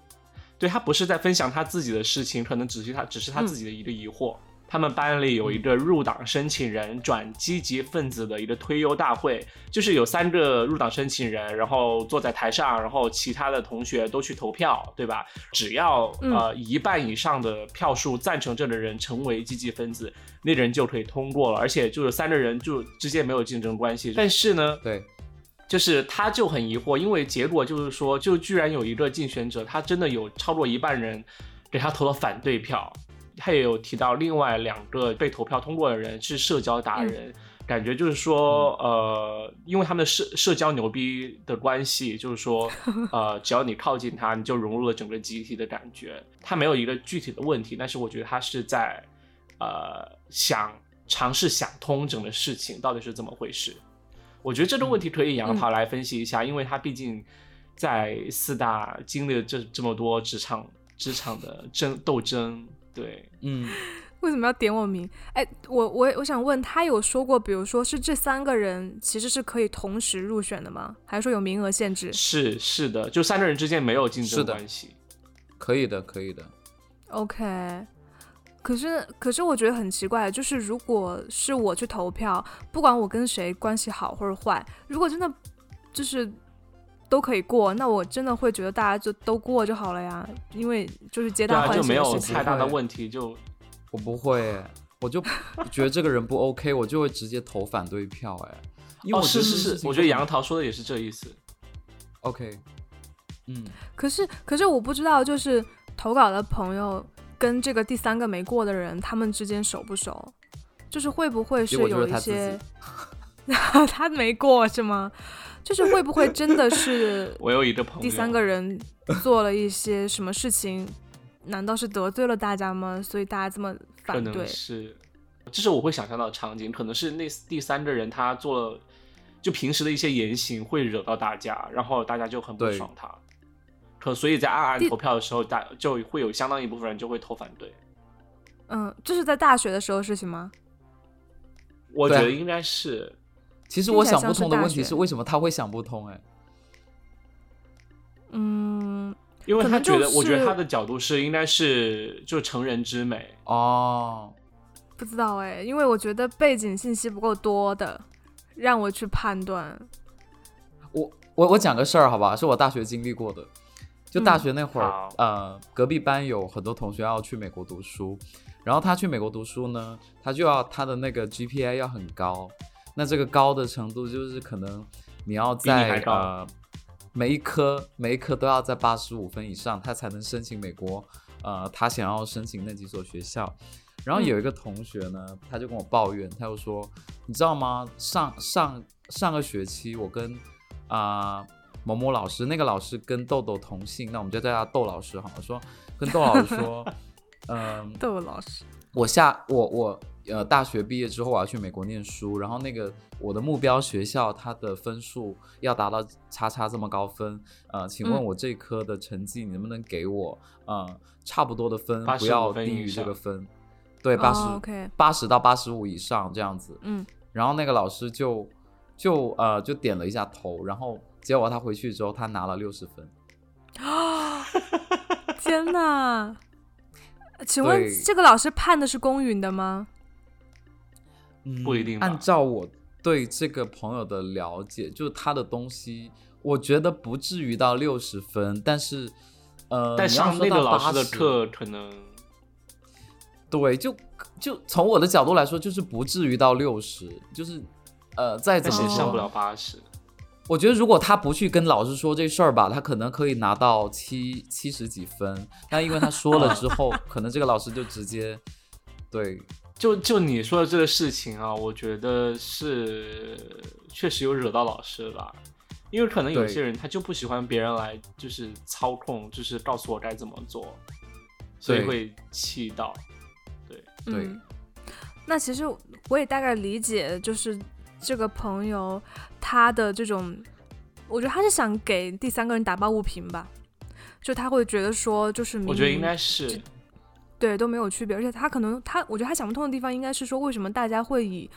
对他不是在分享他自己的事情，可能只是他只是他自己的一个疑惑。他们班里有一个入党申请人转积极分子的一个推优大会，就是有三个入党申请人，然后坐在台上，然后其他的同学都去投票，对吧？只要呃一半以上的票数赞成这个人成为积极分子，那人就可以通过了，而且就是三个人就之间没有竞争关系。但是呢，对。就是他就很疑惑，因为结果就是说，就居然有一个竞选者，他真的有超过一半人给他投了反对票。他也有提到另外两个被投票通过的人是社交达人，感觉就是说，呃，因为他们的社社交牛逼的关系，就是说，<laughs> 呃，只要你靠近他，你就融入了整个集体的感觉。他没有一个具体的问题，但是我觉得他是在，呃，想尝试想通整个事情到底是怎么回事。我觉得这个问题可以杨桃来分析一下，因为他毕竟在四大经历了这这么多职场职场的争斗争，对，嗯，<laughs> 为什么要点我名？哎，我我我想问他有说过，比如说是这三个人其实是可以同时入选的吗？还是说有名额限制？是是的，就三个人之间没有竞争关系，可以的，可以的。OK。可是，可是我觉得很奇怪，就是如果是我去投票，不管我跟谁关系好或者坏，如果真的就是都可以过，那我真的会觉得大家就都过就好了呀，因为就是皆大欢喜就没有太大的问题。就我不会，我就觉得这个人不 OK，我就会直接投反对票。哎，哦，是是是，我觉得杨桃说的也是这意思。OK，嗯，可是可是我不知道，就是投稿的朋友跟这个第三个没过的人，他们之间熟不熟？就是会不会是有一些，<laughs> 他没过是吗？就是会不会真的是我有一个朋友，第三个人做了一些什么事情？难道是得罪了大家吗？所以大家这么反对？是，这是我会想象到的场景，可能是那第三个人他做了，就平时的一些言行会惹到大家，然后大家就很不爽他，可所以在暗暗投票的时候，大就会有相当一部分人就会投反对。嗯，这是在大学的时候事情吗？我觉得应该是，其实我想不通的问题是为什么他会想不通？哎，嗯，因为他觉得，我觉得他的角度是应该是就成人之美哦，不知道哎，因为我觉得背景信息不够多的，让我去判断。我我我讲个事儿好吧，是我大学经历过的，就大学那会儿，呃，隔壁班有很多同学要去美国读书。然后他去美国读书呢，他就要他的那个 GPA 要很高，那这个高的程度就是可能你要在呃每一科每一科都要在八十五分以上，他才能申请美国呃他想要申请那几所学校。然后有一个同学呢，他就跟我抱怨，他就说，你知道吗？上上上个学期我跟啊某某老师，那个老师跟豆豆同姓，那我们就叫他豆老师好了，说跟豆老师说。<laughs> 嗯，豆老师，我下我我呃大学毕业之后我要去美国念书，然后那个我的目标学校它的分数要达到叉叉这么高分，呃，请问我这科的成绩你能不能给我呃差不多的分，不要低于这个分，对，八十八十到八十五以上这样子，嗯，然后那个老师就就呃就点了一下头，然后结果他回去之后他拿了六十分，啊，<gasps> 天哪！请问这个老师判的是公允的吗？不一定。按照我对这个朋友的了解，就是他的东西，我觉得不至于到六十分，但是，呃，但上那个老师的课可能，对，就就从我的角度来说，就是不至于到六十，就是呃，再怎么上不了八十。我觉得如果他不去跟老师说这事儿吧，他可能可以拿到七七十几分。但因为他说了之后，<laughs> 可能这个老师就直接对，就就你说的这个事情啊，我觉得是确实有惹到老师了。因为可能有些人他就不喜欢别人来就是操控，就是告诉我该怎么做，所以会气到。对对，那其实我也大概理解，就是。这个朋友，他的这种，我觉得他是想给第三个人打抱不平吧，就他会觉得说，就是我觉得应该是，对都没有区别，而且他可能他，我觉得他想不通的地方应该是说，为什么大家会以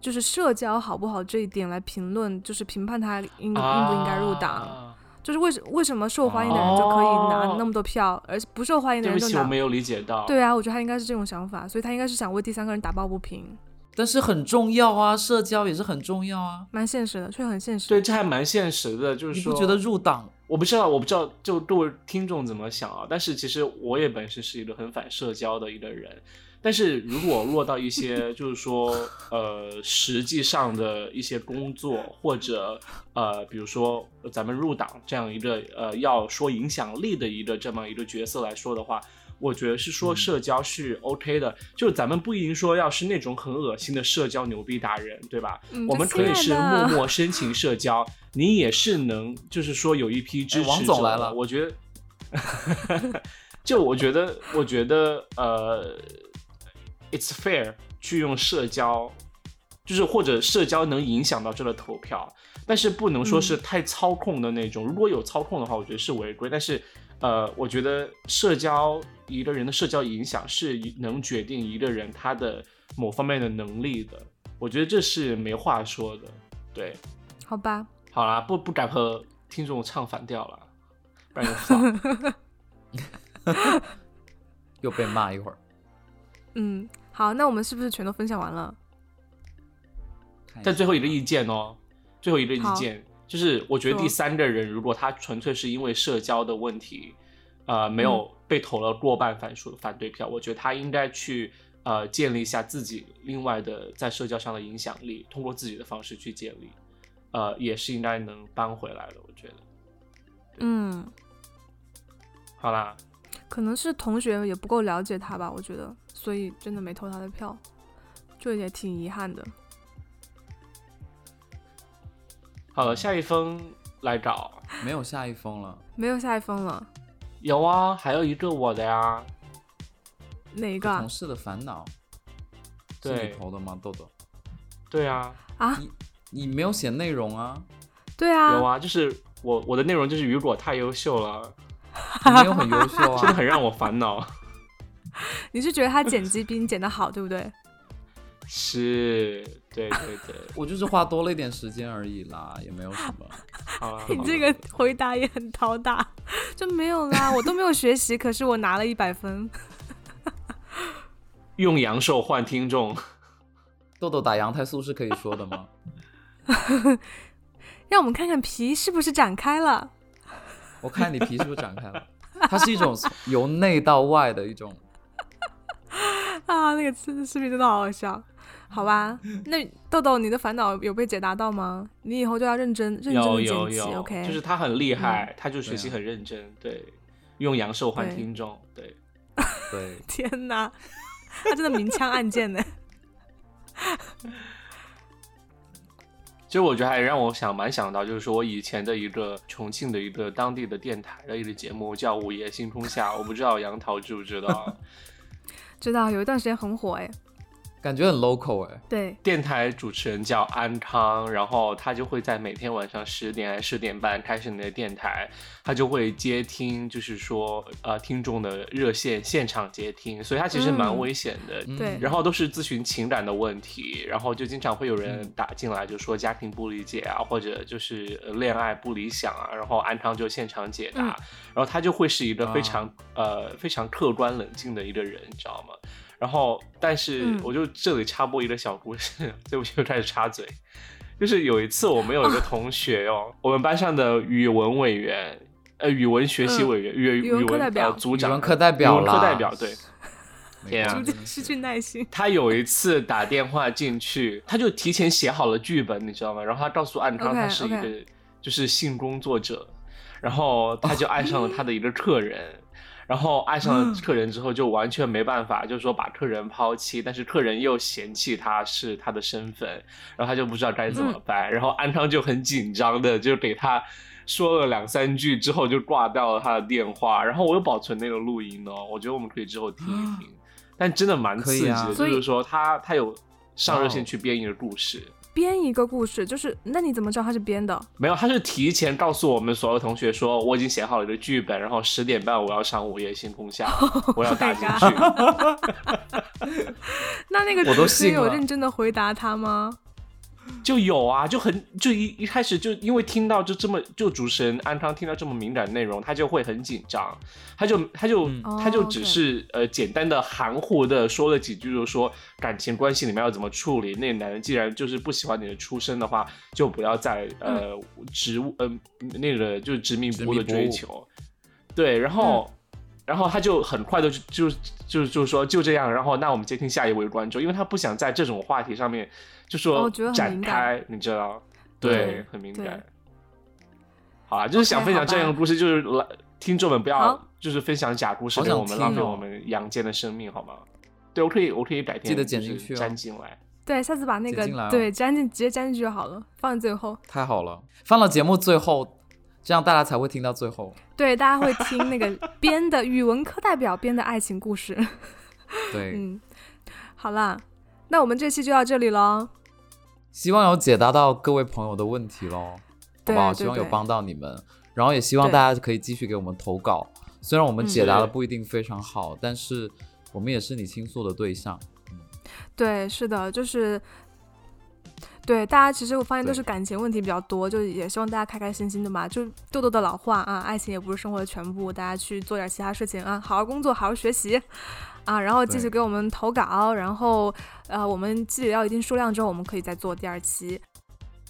就是社交好不好这一点来评论，就是评判他应应不应该入党，就是为什为什么受欢迎的人就可以拿那么多票，而不受欢迎的人就拿？没有理解到。对啊，我觉得他应该是这种想法，所以他应该是想为第三个人打抱不平。但是很重要啊，社交也是很重要啊，蛮现实的，确实很现实。对，这还蛮现实的，就是说你不觉得入党？我不知道，我不知道，就各位听众怎么想啊？但是其实我也本身是一个很反社交的一个人，但是如果落到一些 <laughs> 就是说呃实际上的一些工作，或者呃比如说咱们入党这样一个呃要说影响力的一个这么一个角色来说的话。我觉得是说社交是 OK 的，就咱们不一定说要是那种很恶心的社交牛逼达人，对吧？我们可以是默默深情社交，你也是能，就是说有一批支持者。王总来了，我觉得，就我觉得，我觉得，呃，it's fair 去用社交，就是或者社交能影响到这个投票，但是不能说是太操控的那种。如果有操控的话，我觉得是违规，但是。呃，我觉得社交一个人的社交影响是能决定一个人他的某方面的能力的。我觉得这是没话说的，对。好吧。好啦，不不敢和听众唱反调了，不然就 <laughs> 又被骂一会儿。嗯，好，那我们是不是全都分享完了？在最后一个意见哦，最后一个意见。就是我觉得第三个人，如果他纯粹是因为社交的问题，呃，没有被投了过半反数反对票，我觉得他应该去呃建立一下自己另外的在社交上的影响力，通过自己的方式去建立，呃，也是应该能扳回来的。我觉得，嗯，好啦，可能是同学也不够了解他吧，我觉得，所以真的没投他的票，就也挺遗憾的。好了，下一封来找，没有下一封了，没有下一封了。有啊，还有一个我的呀。哪一个？同事的烦恼。对，投的吗？豆豆。对啊。啊？你你没有写内容啊？对啊。有啊，就是我我的内容就是雨果太优秀了，没有很优秀啊，<laughs> 真的很让我烦恼。<laughs> 你是觉得他剪辑比你剪的好，对不对？是，对对对，<laughs> 我就是花多了一点时间而已啦，也没有什么。<laughs> 好你这个回答也很讨打，<laughs> 就没有啦，我都没有学习，可是我拿了一百分。用阳寿换听众，豆豆打羊胎素是可以说的吗？让我们看看皮是不是展开了。我看你皮是不是展开了？它是一种由内到外的一种。啊，那个视视频真的好好笑。好吧，<laughs> 那豆豆，你的烦恼有被解答到吗？你以后就要认真认真的剪辑，OK？就是他很厉害，他就学习很认真，对，用阳寿换听众，对，<laughs> 对。<laughs> 天哪！他真的明枪暗箭呢。其实我觉得还让我想蛮想到，就是说我以前的一个重庆的一个当地的电台的一个节目叫《午夜星空下》，我不知道杨桃知不知道？知道，有一段时间很火哎。感觉很 local 哎，对，电台主持人叫安康，然后他就会在每天晚上十点还是十点半开始你的电台，他就会接听，就是说呃听众的热线现场接听，所以他其实蛮危险的，对，然后都是咨询情感的问题，然后就经常会有人打进来就说家庭不理解啊，或者就是恋爱不理想啊，然后安康就现场解答，然后他就会是一个非常呃非常客观冷静的一个人，你知道吗？然后，但是我就这里插播一个小故事，<laughs> 对不起，又开始插嘴。就是有一次，我们有一个同学哟，我们班上的语文委员，呃，语文学习委员，语语文呃组长，语文课代表，语文课代表，对。<laughs> 天啊，<laughs> 失去耐心。他有一次打电话进去，他就提前写好了剧本，你知道吗？然后他告诉安康，他是一个就是性工作者，然后他就爱上了他的一个客人。然后爱上了客人之后，就完全没办法，就是说把客人抛弃，但是客人又嫌弃他是他的身份，然后他就不知道该怎么办。然后安康就很紧张的就给他说了两三句之后，就挂掉了他的电话。然后我又保存那个录音哦，我觉得我们可以之后听一听。但真的蛮刺激的，就是说他他有上热线去编一个故事。编一个故事，就是那你怎么知道他是编的？没有，他是提前告诉我们所有同学说，我已经写好了一个剧本，然后十点半我要上午夜星空下，<laughs> 我要打进去。<laughs> 那那个我都信有认真的回答他吗？就有啊，就很就一一开始就因为听到就这么就主持人安康听到这么敏感内容，他就会很紧张，他就他就他就只是呃简单的含糊的说了几句，就说感情关系里面要怎么处理。那男人既然就是不喜欢你的出身的话，就不要再呃执呃那个就是执迷不悟的追求。对，然后然后他就很快的就就就就是说就这样，然后那我们接听下一位观众，因为他不想在这种话题上面。就说展开，你知道，对，很敏感。好啊，就是想分享这样的故事，就是来听众们不要就是分享假故事给我们，浪费我们阳间的生命，好吗？对，我可以，我可以改天记得剪进去，粘进来。对，下次把那个对粘进，直接粘进去就好了，放在最后。太好了，放到节目最后，这样大家才会听到最后。对，大家会听那个 <laughs> 编的语文课代表编的爱情故事。对，嗯，好啦，那我们这期就到这里喽。希望有解答到各位朋友的问题喽，好不好？希望有帮到你们，然后也希望大家可以继续给我们投稿。虽然我们解答的不一定非常好，但是我们也是你倾诉的对象。嗯，对，是的，就是对大家，其实我发现都是感情问题比较多，就也希望大家开开心心的嘛。就豆豆的老话啊，爱情也不是生活的全部，大家去做点其他事情啊，好好工作，好好学习。啊，然后继续给我们投稿，然后呃，我们积累到一定数量之后，我们可以再做第二期。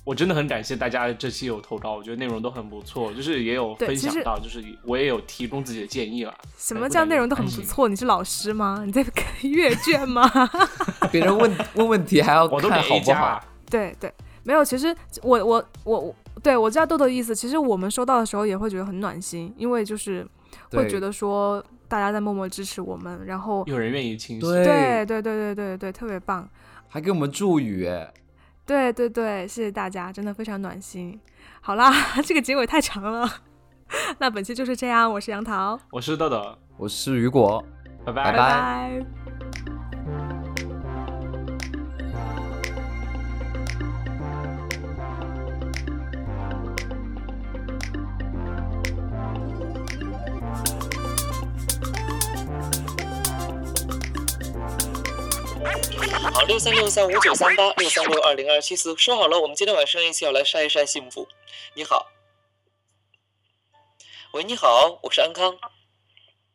我真的很感谢大家这期有投稿，我觉得内容都很不错，就是也有分享到，就是我也有提供自己的建议了。什么叫内容都很不错？你是老师吗？你在 <laughs> 阅卷吗？别人问问问题还要看好不好？对对，没有，其实我我我我，对我知道豆豆的意思。其实我们收到的时候也会觉得很暖心，因为就是。会觉得说大家在默默支持我们，然后有人愿意倾诉，对对对对对对，特别棒，还给我们祝语，哎，对对对，谢谢大家，真的非常暖心。好啦，<laughs> 这个结尾太长了，<laughs> 那本期就是这样，我是杨桃，我是豆豆，我是雨果，拜拜拜拜。好，六三六三五九三八六三六二零二七四，说好了，我们今天晚上一起要来晒一晒幸福。你好，喂，你好，我是安康。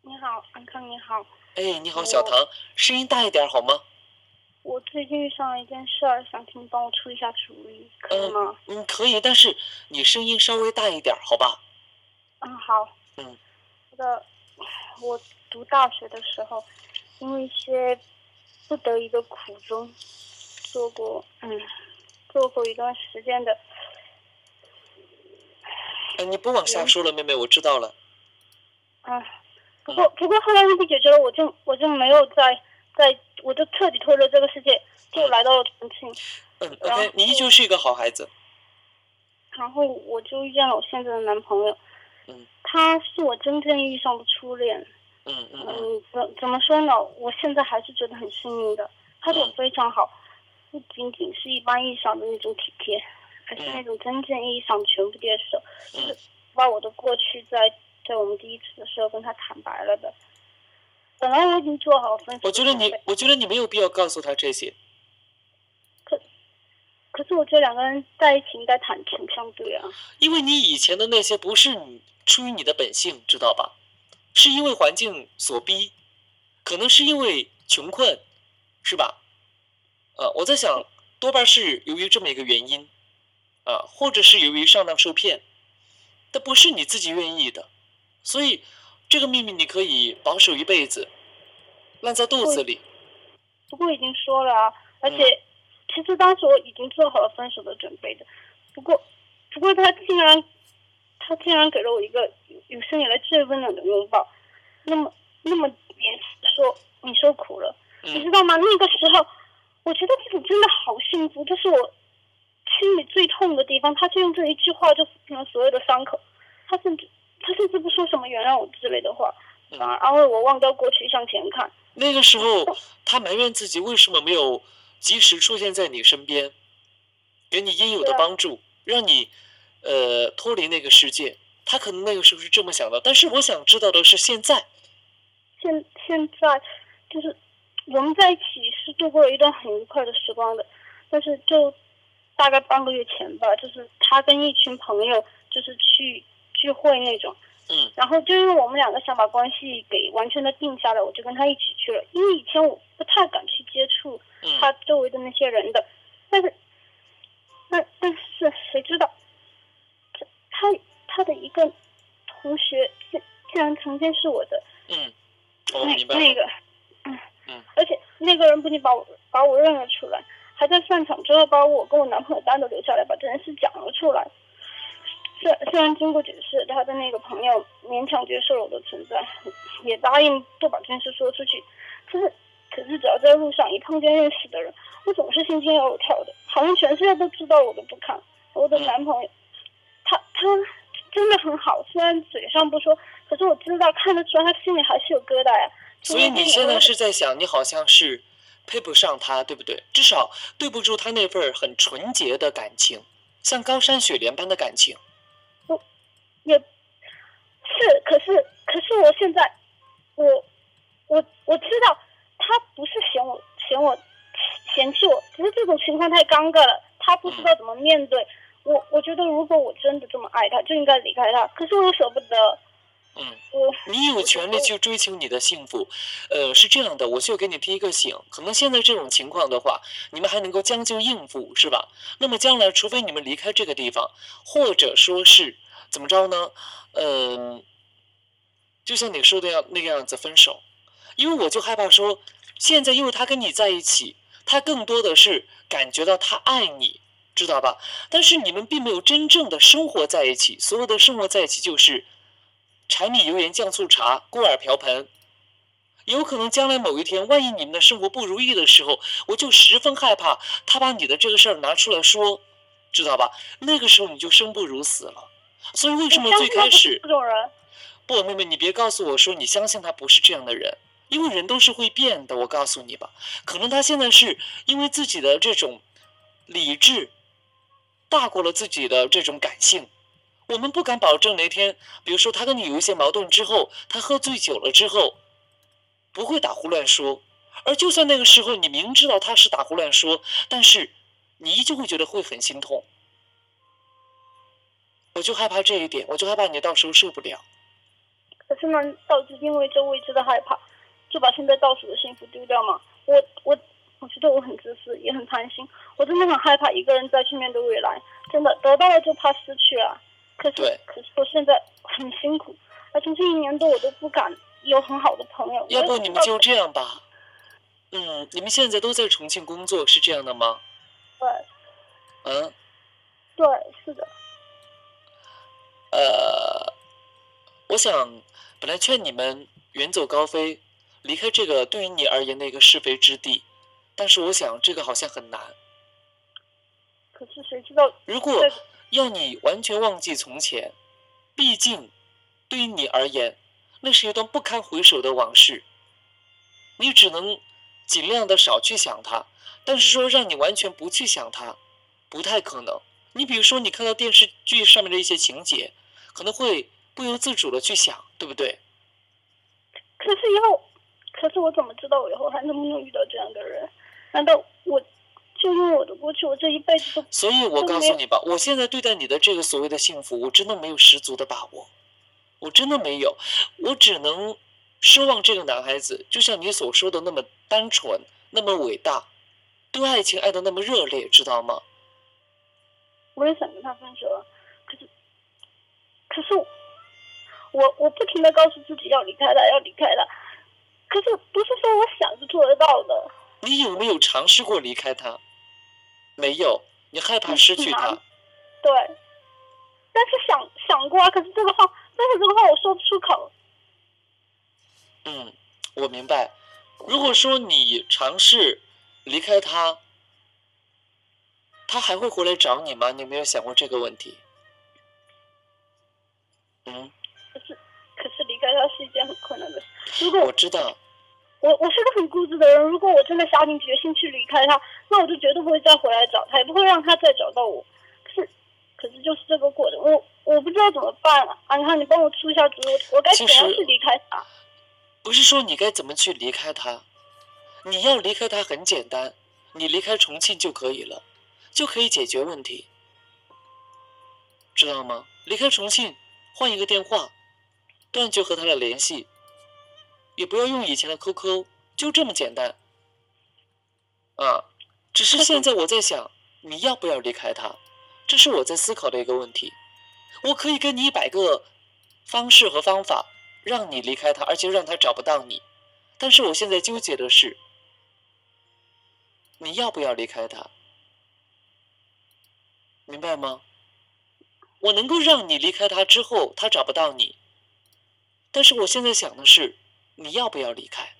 你好，安康，你好。哎，你好，小唐，声音大一点好吗？我最近遇上了一件事儿，想请你帮我出一下主意，可以吗？嗯，可以，但是你声音稍微大一点，好吧？嗯，好。嗯。那个，我读大学的时候，因为一些。不得已的苦衷，做过，嗯，做过一段时间的。哎，你不往下说了，妹妹，我知道了。嗯，不过不过后来问题解决了，我就我就没有再再，我就彻底脱离这个世界，就来到了重庆。嗯，OK，你依旧是一个好孩子。然后我就遇见了我现在的男朋友。嗯。他是我真正意义上的初恋。嗯嗯怎怎么说呢？我现在还是觉得很幸运的，他对我非常好，不仅仅是一般意义上的那种体贴，还是那种真正意义上的全部接受，就是把我的过去在在我们第一次的时候跟他坦白了的。本来我已经做好分手。我觉得你，我觉得你没有必要告诉他这些。可，可是我觉得两个人在一起应该坦诚相对啊。因为你以前的那些不是你出于你的本性，知道吧？是因为环境所逼，可能是因为穷困，是吧？呃，我在想，多半是由于这么一个原因，啊，或者是由于上当受骗，但不是你自己愿意的，所以这个秘密你可以保守一辈子，烂在肚子里。不过已经说了啊，而且其实当时我已经做好了分手的准备的，不过，不过他竟然。他竟然给了我一个有生以来最温暖的拥抱，那么那么严说你受苦了，你知道吗？那个时候，我觉得自己真的好幸福，这是我心里最痛的地方。他就用这一句话就抚平了所有的伤口，他甚至他甚至不说什么原谅我之类的话，反而安慰我忘掉过去向前看。那个时候，他埋怨自己为什么没有及时出现在你身边，给你应有的帮助，让你。呃，脱离那个世界，他可能那个时候是这么想的。但是我想知道的是，现在，现现在就是我们在一起是度过了一段很愉快的时光的。但是就大概半个月前吧，就是他跟一群朋友就是去聚会那种，嗯，然后就因为我们两个想把关系给完全的定下来，我就跟他一起去了。因为以前我不太敢去接触他周围的那些人的，但是，但但是谁知道？他他的一个同学竟竟然曾经是我的，嗯，那那个，嗯嗯，而且那个人不仅把我把我认了出来，还在散场之后把我跟我男朋友单独留下来，把这件事讲了出来。虽虽然经过解释，他的那个朋友勉强接受了我的存在，也答应不把这件事说出去。可是可是只要在路上一碰见认识的人，我总是心惊肉跳的，好像全世界都知道我的不堪。我的男朋友。他他真的很好，虽然嘴上不说，可是我知道看得出来，他心里还是有疙瘩呀。所以你现在是在想，你好像是配不上他，对不对？至少对不住他那份很纯洁的感情，像高山雪莲般的感情。我也是，可是可是我现在，我我我知道他不是嫌我嫌我嫌弃我，只是这种情况太尴尬了，他不知道怎么面对。我我觉得，如果我真的这么爱他，就应该离开他。可是我又舍不得。嗯，我你有权利去追求你的幸福。呃，是这样的，我就给你提一个醒，可能现在这种情况的话，你们还能够将就应付，是吧？那么将来，除非你们离开这个地方，或者说是怎么着呢？嗯，就像你说的样那个样子分手，因为我就害怕说，现在因为他跟你在一起，他更多的是感觉到他爱你。知道吧？但是你们并没有真正的生活在一起，所有的生活在一起就是柴米油盐酱醋茶、锅碗瓢盆。有可能将来某一天，万一你们的生活不如意的时候，我就十分害怕他把你的这个事儿拿出来说，知道吧？那个时候你就生不如死了。所以为什么最开始这种人？不，妹妹，你别告诉我说你相信他不是这样的人，因为人都是会变的。我告诉你吧，可能他现在是因为自己的这种理智大过了自己的这种感性。我们不敢保证哪天，比如说他跟你有一些矛盾之后，他喝醉酒了之后。不会打胡乱说，而就算那个时候你明知道他是打胡乱说，但是你依旧会觉得会很心痛。我就害怕这一点，我就害怕你到时候受不了。可是难道是因为这未知的害怕，就把现在倒数的幸福丢掉吗？我我我觉得我很自私，也很贪心。我真的很害怕一个人再去面对未来，真的得到了就怕失去啊。可是可是我现在很辛苦，而且这一年多我都不敢。有很好的朋友，要不你们就这样吧。嗯，你们现在都在重庆工作，是这样的吗？对。嗯。对，是的。呃，我想本来劝你们远走高飞，离开这个对于你而言的一个是非之地，但是我想这个好像很难。可是谁知道？如果要你完全忘记从前，毕竟对于你而言。那是一段不堪回首的往事，你只能尽量的少去想它。但是说让你完全不去想它，不太可能。你比如说，你看到电视剧上面的一些情节，可能会不由自主的去想，对不对？可是以后，可是我怎么知道我以后还能不能遇到这样的人？难道我就因为我的过去，我这一辈子都……所以我告诉你吧，我现在对待你的这个所谓的幸福，我真的没有十足的把握。我真的没有，我只能奢望这个男孩子就像你所说的那么单纯，那么伟大，对爱情爱的那么热烈，知道吗？我也想跟他分手，可是，可是，我我不停的告诉自己要离开他，要离开他，可是不是说我想是做得到的。你有没有尝试过离开他？没有，你害怕失去他。对，但是想想过啊，可是这个话。但是这个话我说不出口。嗯，我明白。如果说你尝试离开他，他还会回来找你吗？你有没有想过这个问题？嗯。可是，可是离开他是一件很困难的事。如果我知道。我我是个很固执的人。如果我真的下定决心去离开他，那我就绝对不会再回来找他，也不会让他再找到我。可是，可是就是这个过程，我。我不知道怎么办了，安康，你帮我出一下主意，我该怎样去离开他？不是说你该怎么去离开他，你要离开他很简单，你离开重庆就可以了，就可以解决问题，知道吗？离开重庆，换一个电话，断绝和他的联系，也不要用以前的 QQ，就这么简单。啊，只是现在我在想，你要不要离开他？这是我在思考的一个问题。我可以给你一百个方式和方法，让你离开他，而且让他找不到你。但是我现在纠结的是，你要不要离开他？明白吗？我能够让你离开他之后，他找不到你。但是我现在想的是，你要不要离开？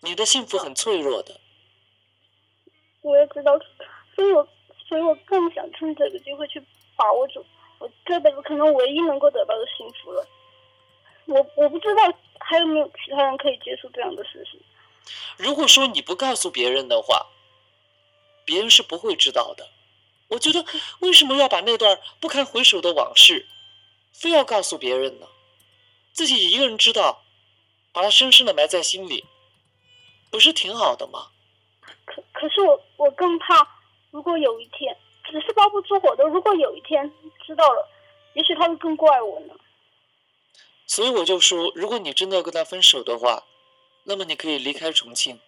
你的幸福很脆弱的。我也知道，所以我。所以我更想趁这个机会去把握住我这辈子可能唯一能够得到的幸福了。我我不知道还有没有其他人可以接受这样的事实。如果说你不告诉别人的话，别人是不会知道的。我觉得为什么要把那段不堪回首的往事，非要告诉别人呢？自己一个人知道，把它深深的埋在心里，不是挺好的吗？可可是我我更怕。如果有一天，只是包不住火的。如果有一天知道了，也许他会更怪我呢。所以我就说，如果你真的要跟他分手的话，那么你可以离开重庆，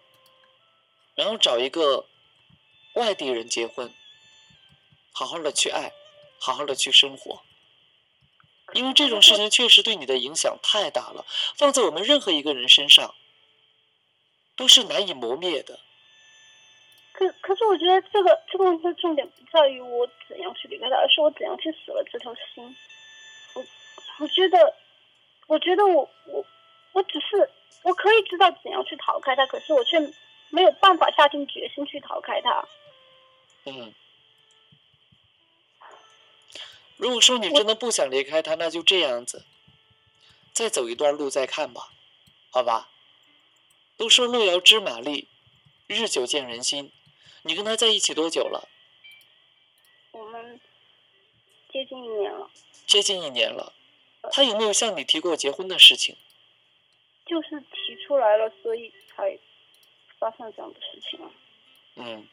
然后找一个外地人结婚，好好的去爱，好好的去生活。因为这种事情确实对你的影响太大了，放在我们任何一个人身上，都是难以磨灭的。可可是，我觉得这个这个问题的重点不在于我怎样去离开他，而是我怎样去死了这条心。我我觉得，我觉得我我我只是我可以知道怎样去逃开他，可是我却没有办法下定决心去逃开他。嗯。如果说你真的不想离开他，那就这样子，再走一段路再看吧，好吧？都说路遥知马力，日久见人心。你跟他在一起多久了？我们接近一年了。接近一年了，他有没有向你提过结婚的事情？就是提出来了，所以才发生这样的事情啊。嗯。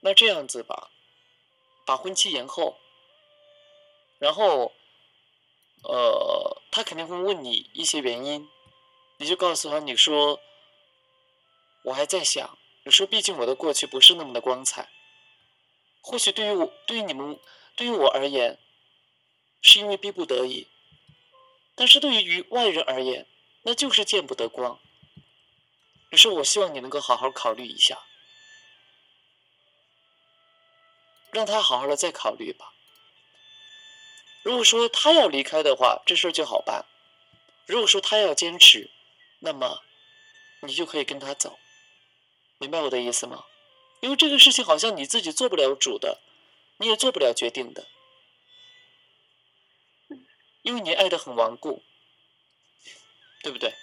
那这样子吧，把婚期延后，然后，呃，他肯定会问你一些原因，你就告诉他，你说，我还在想，你说，毕竟我的过去不是那么的光彩，或许对于我，对于你们，对于我而言，是因为逼不得已，但是对于外人而言，那就是见不得光。你说，我希望你能够好好考虑一下。让他好好的再考虑吧。如果说他要离开的话，这事儿就好办；如果说他要坚持，那么你就可以跟他走，明白我的意思吗？因为这个事情好像你自己做不了主的，你也做不了决定的，因为你爱的很顽固，对不对？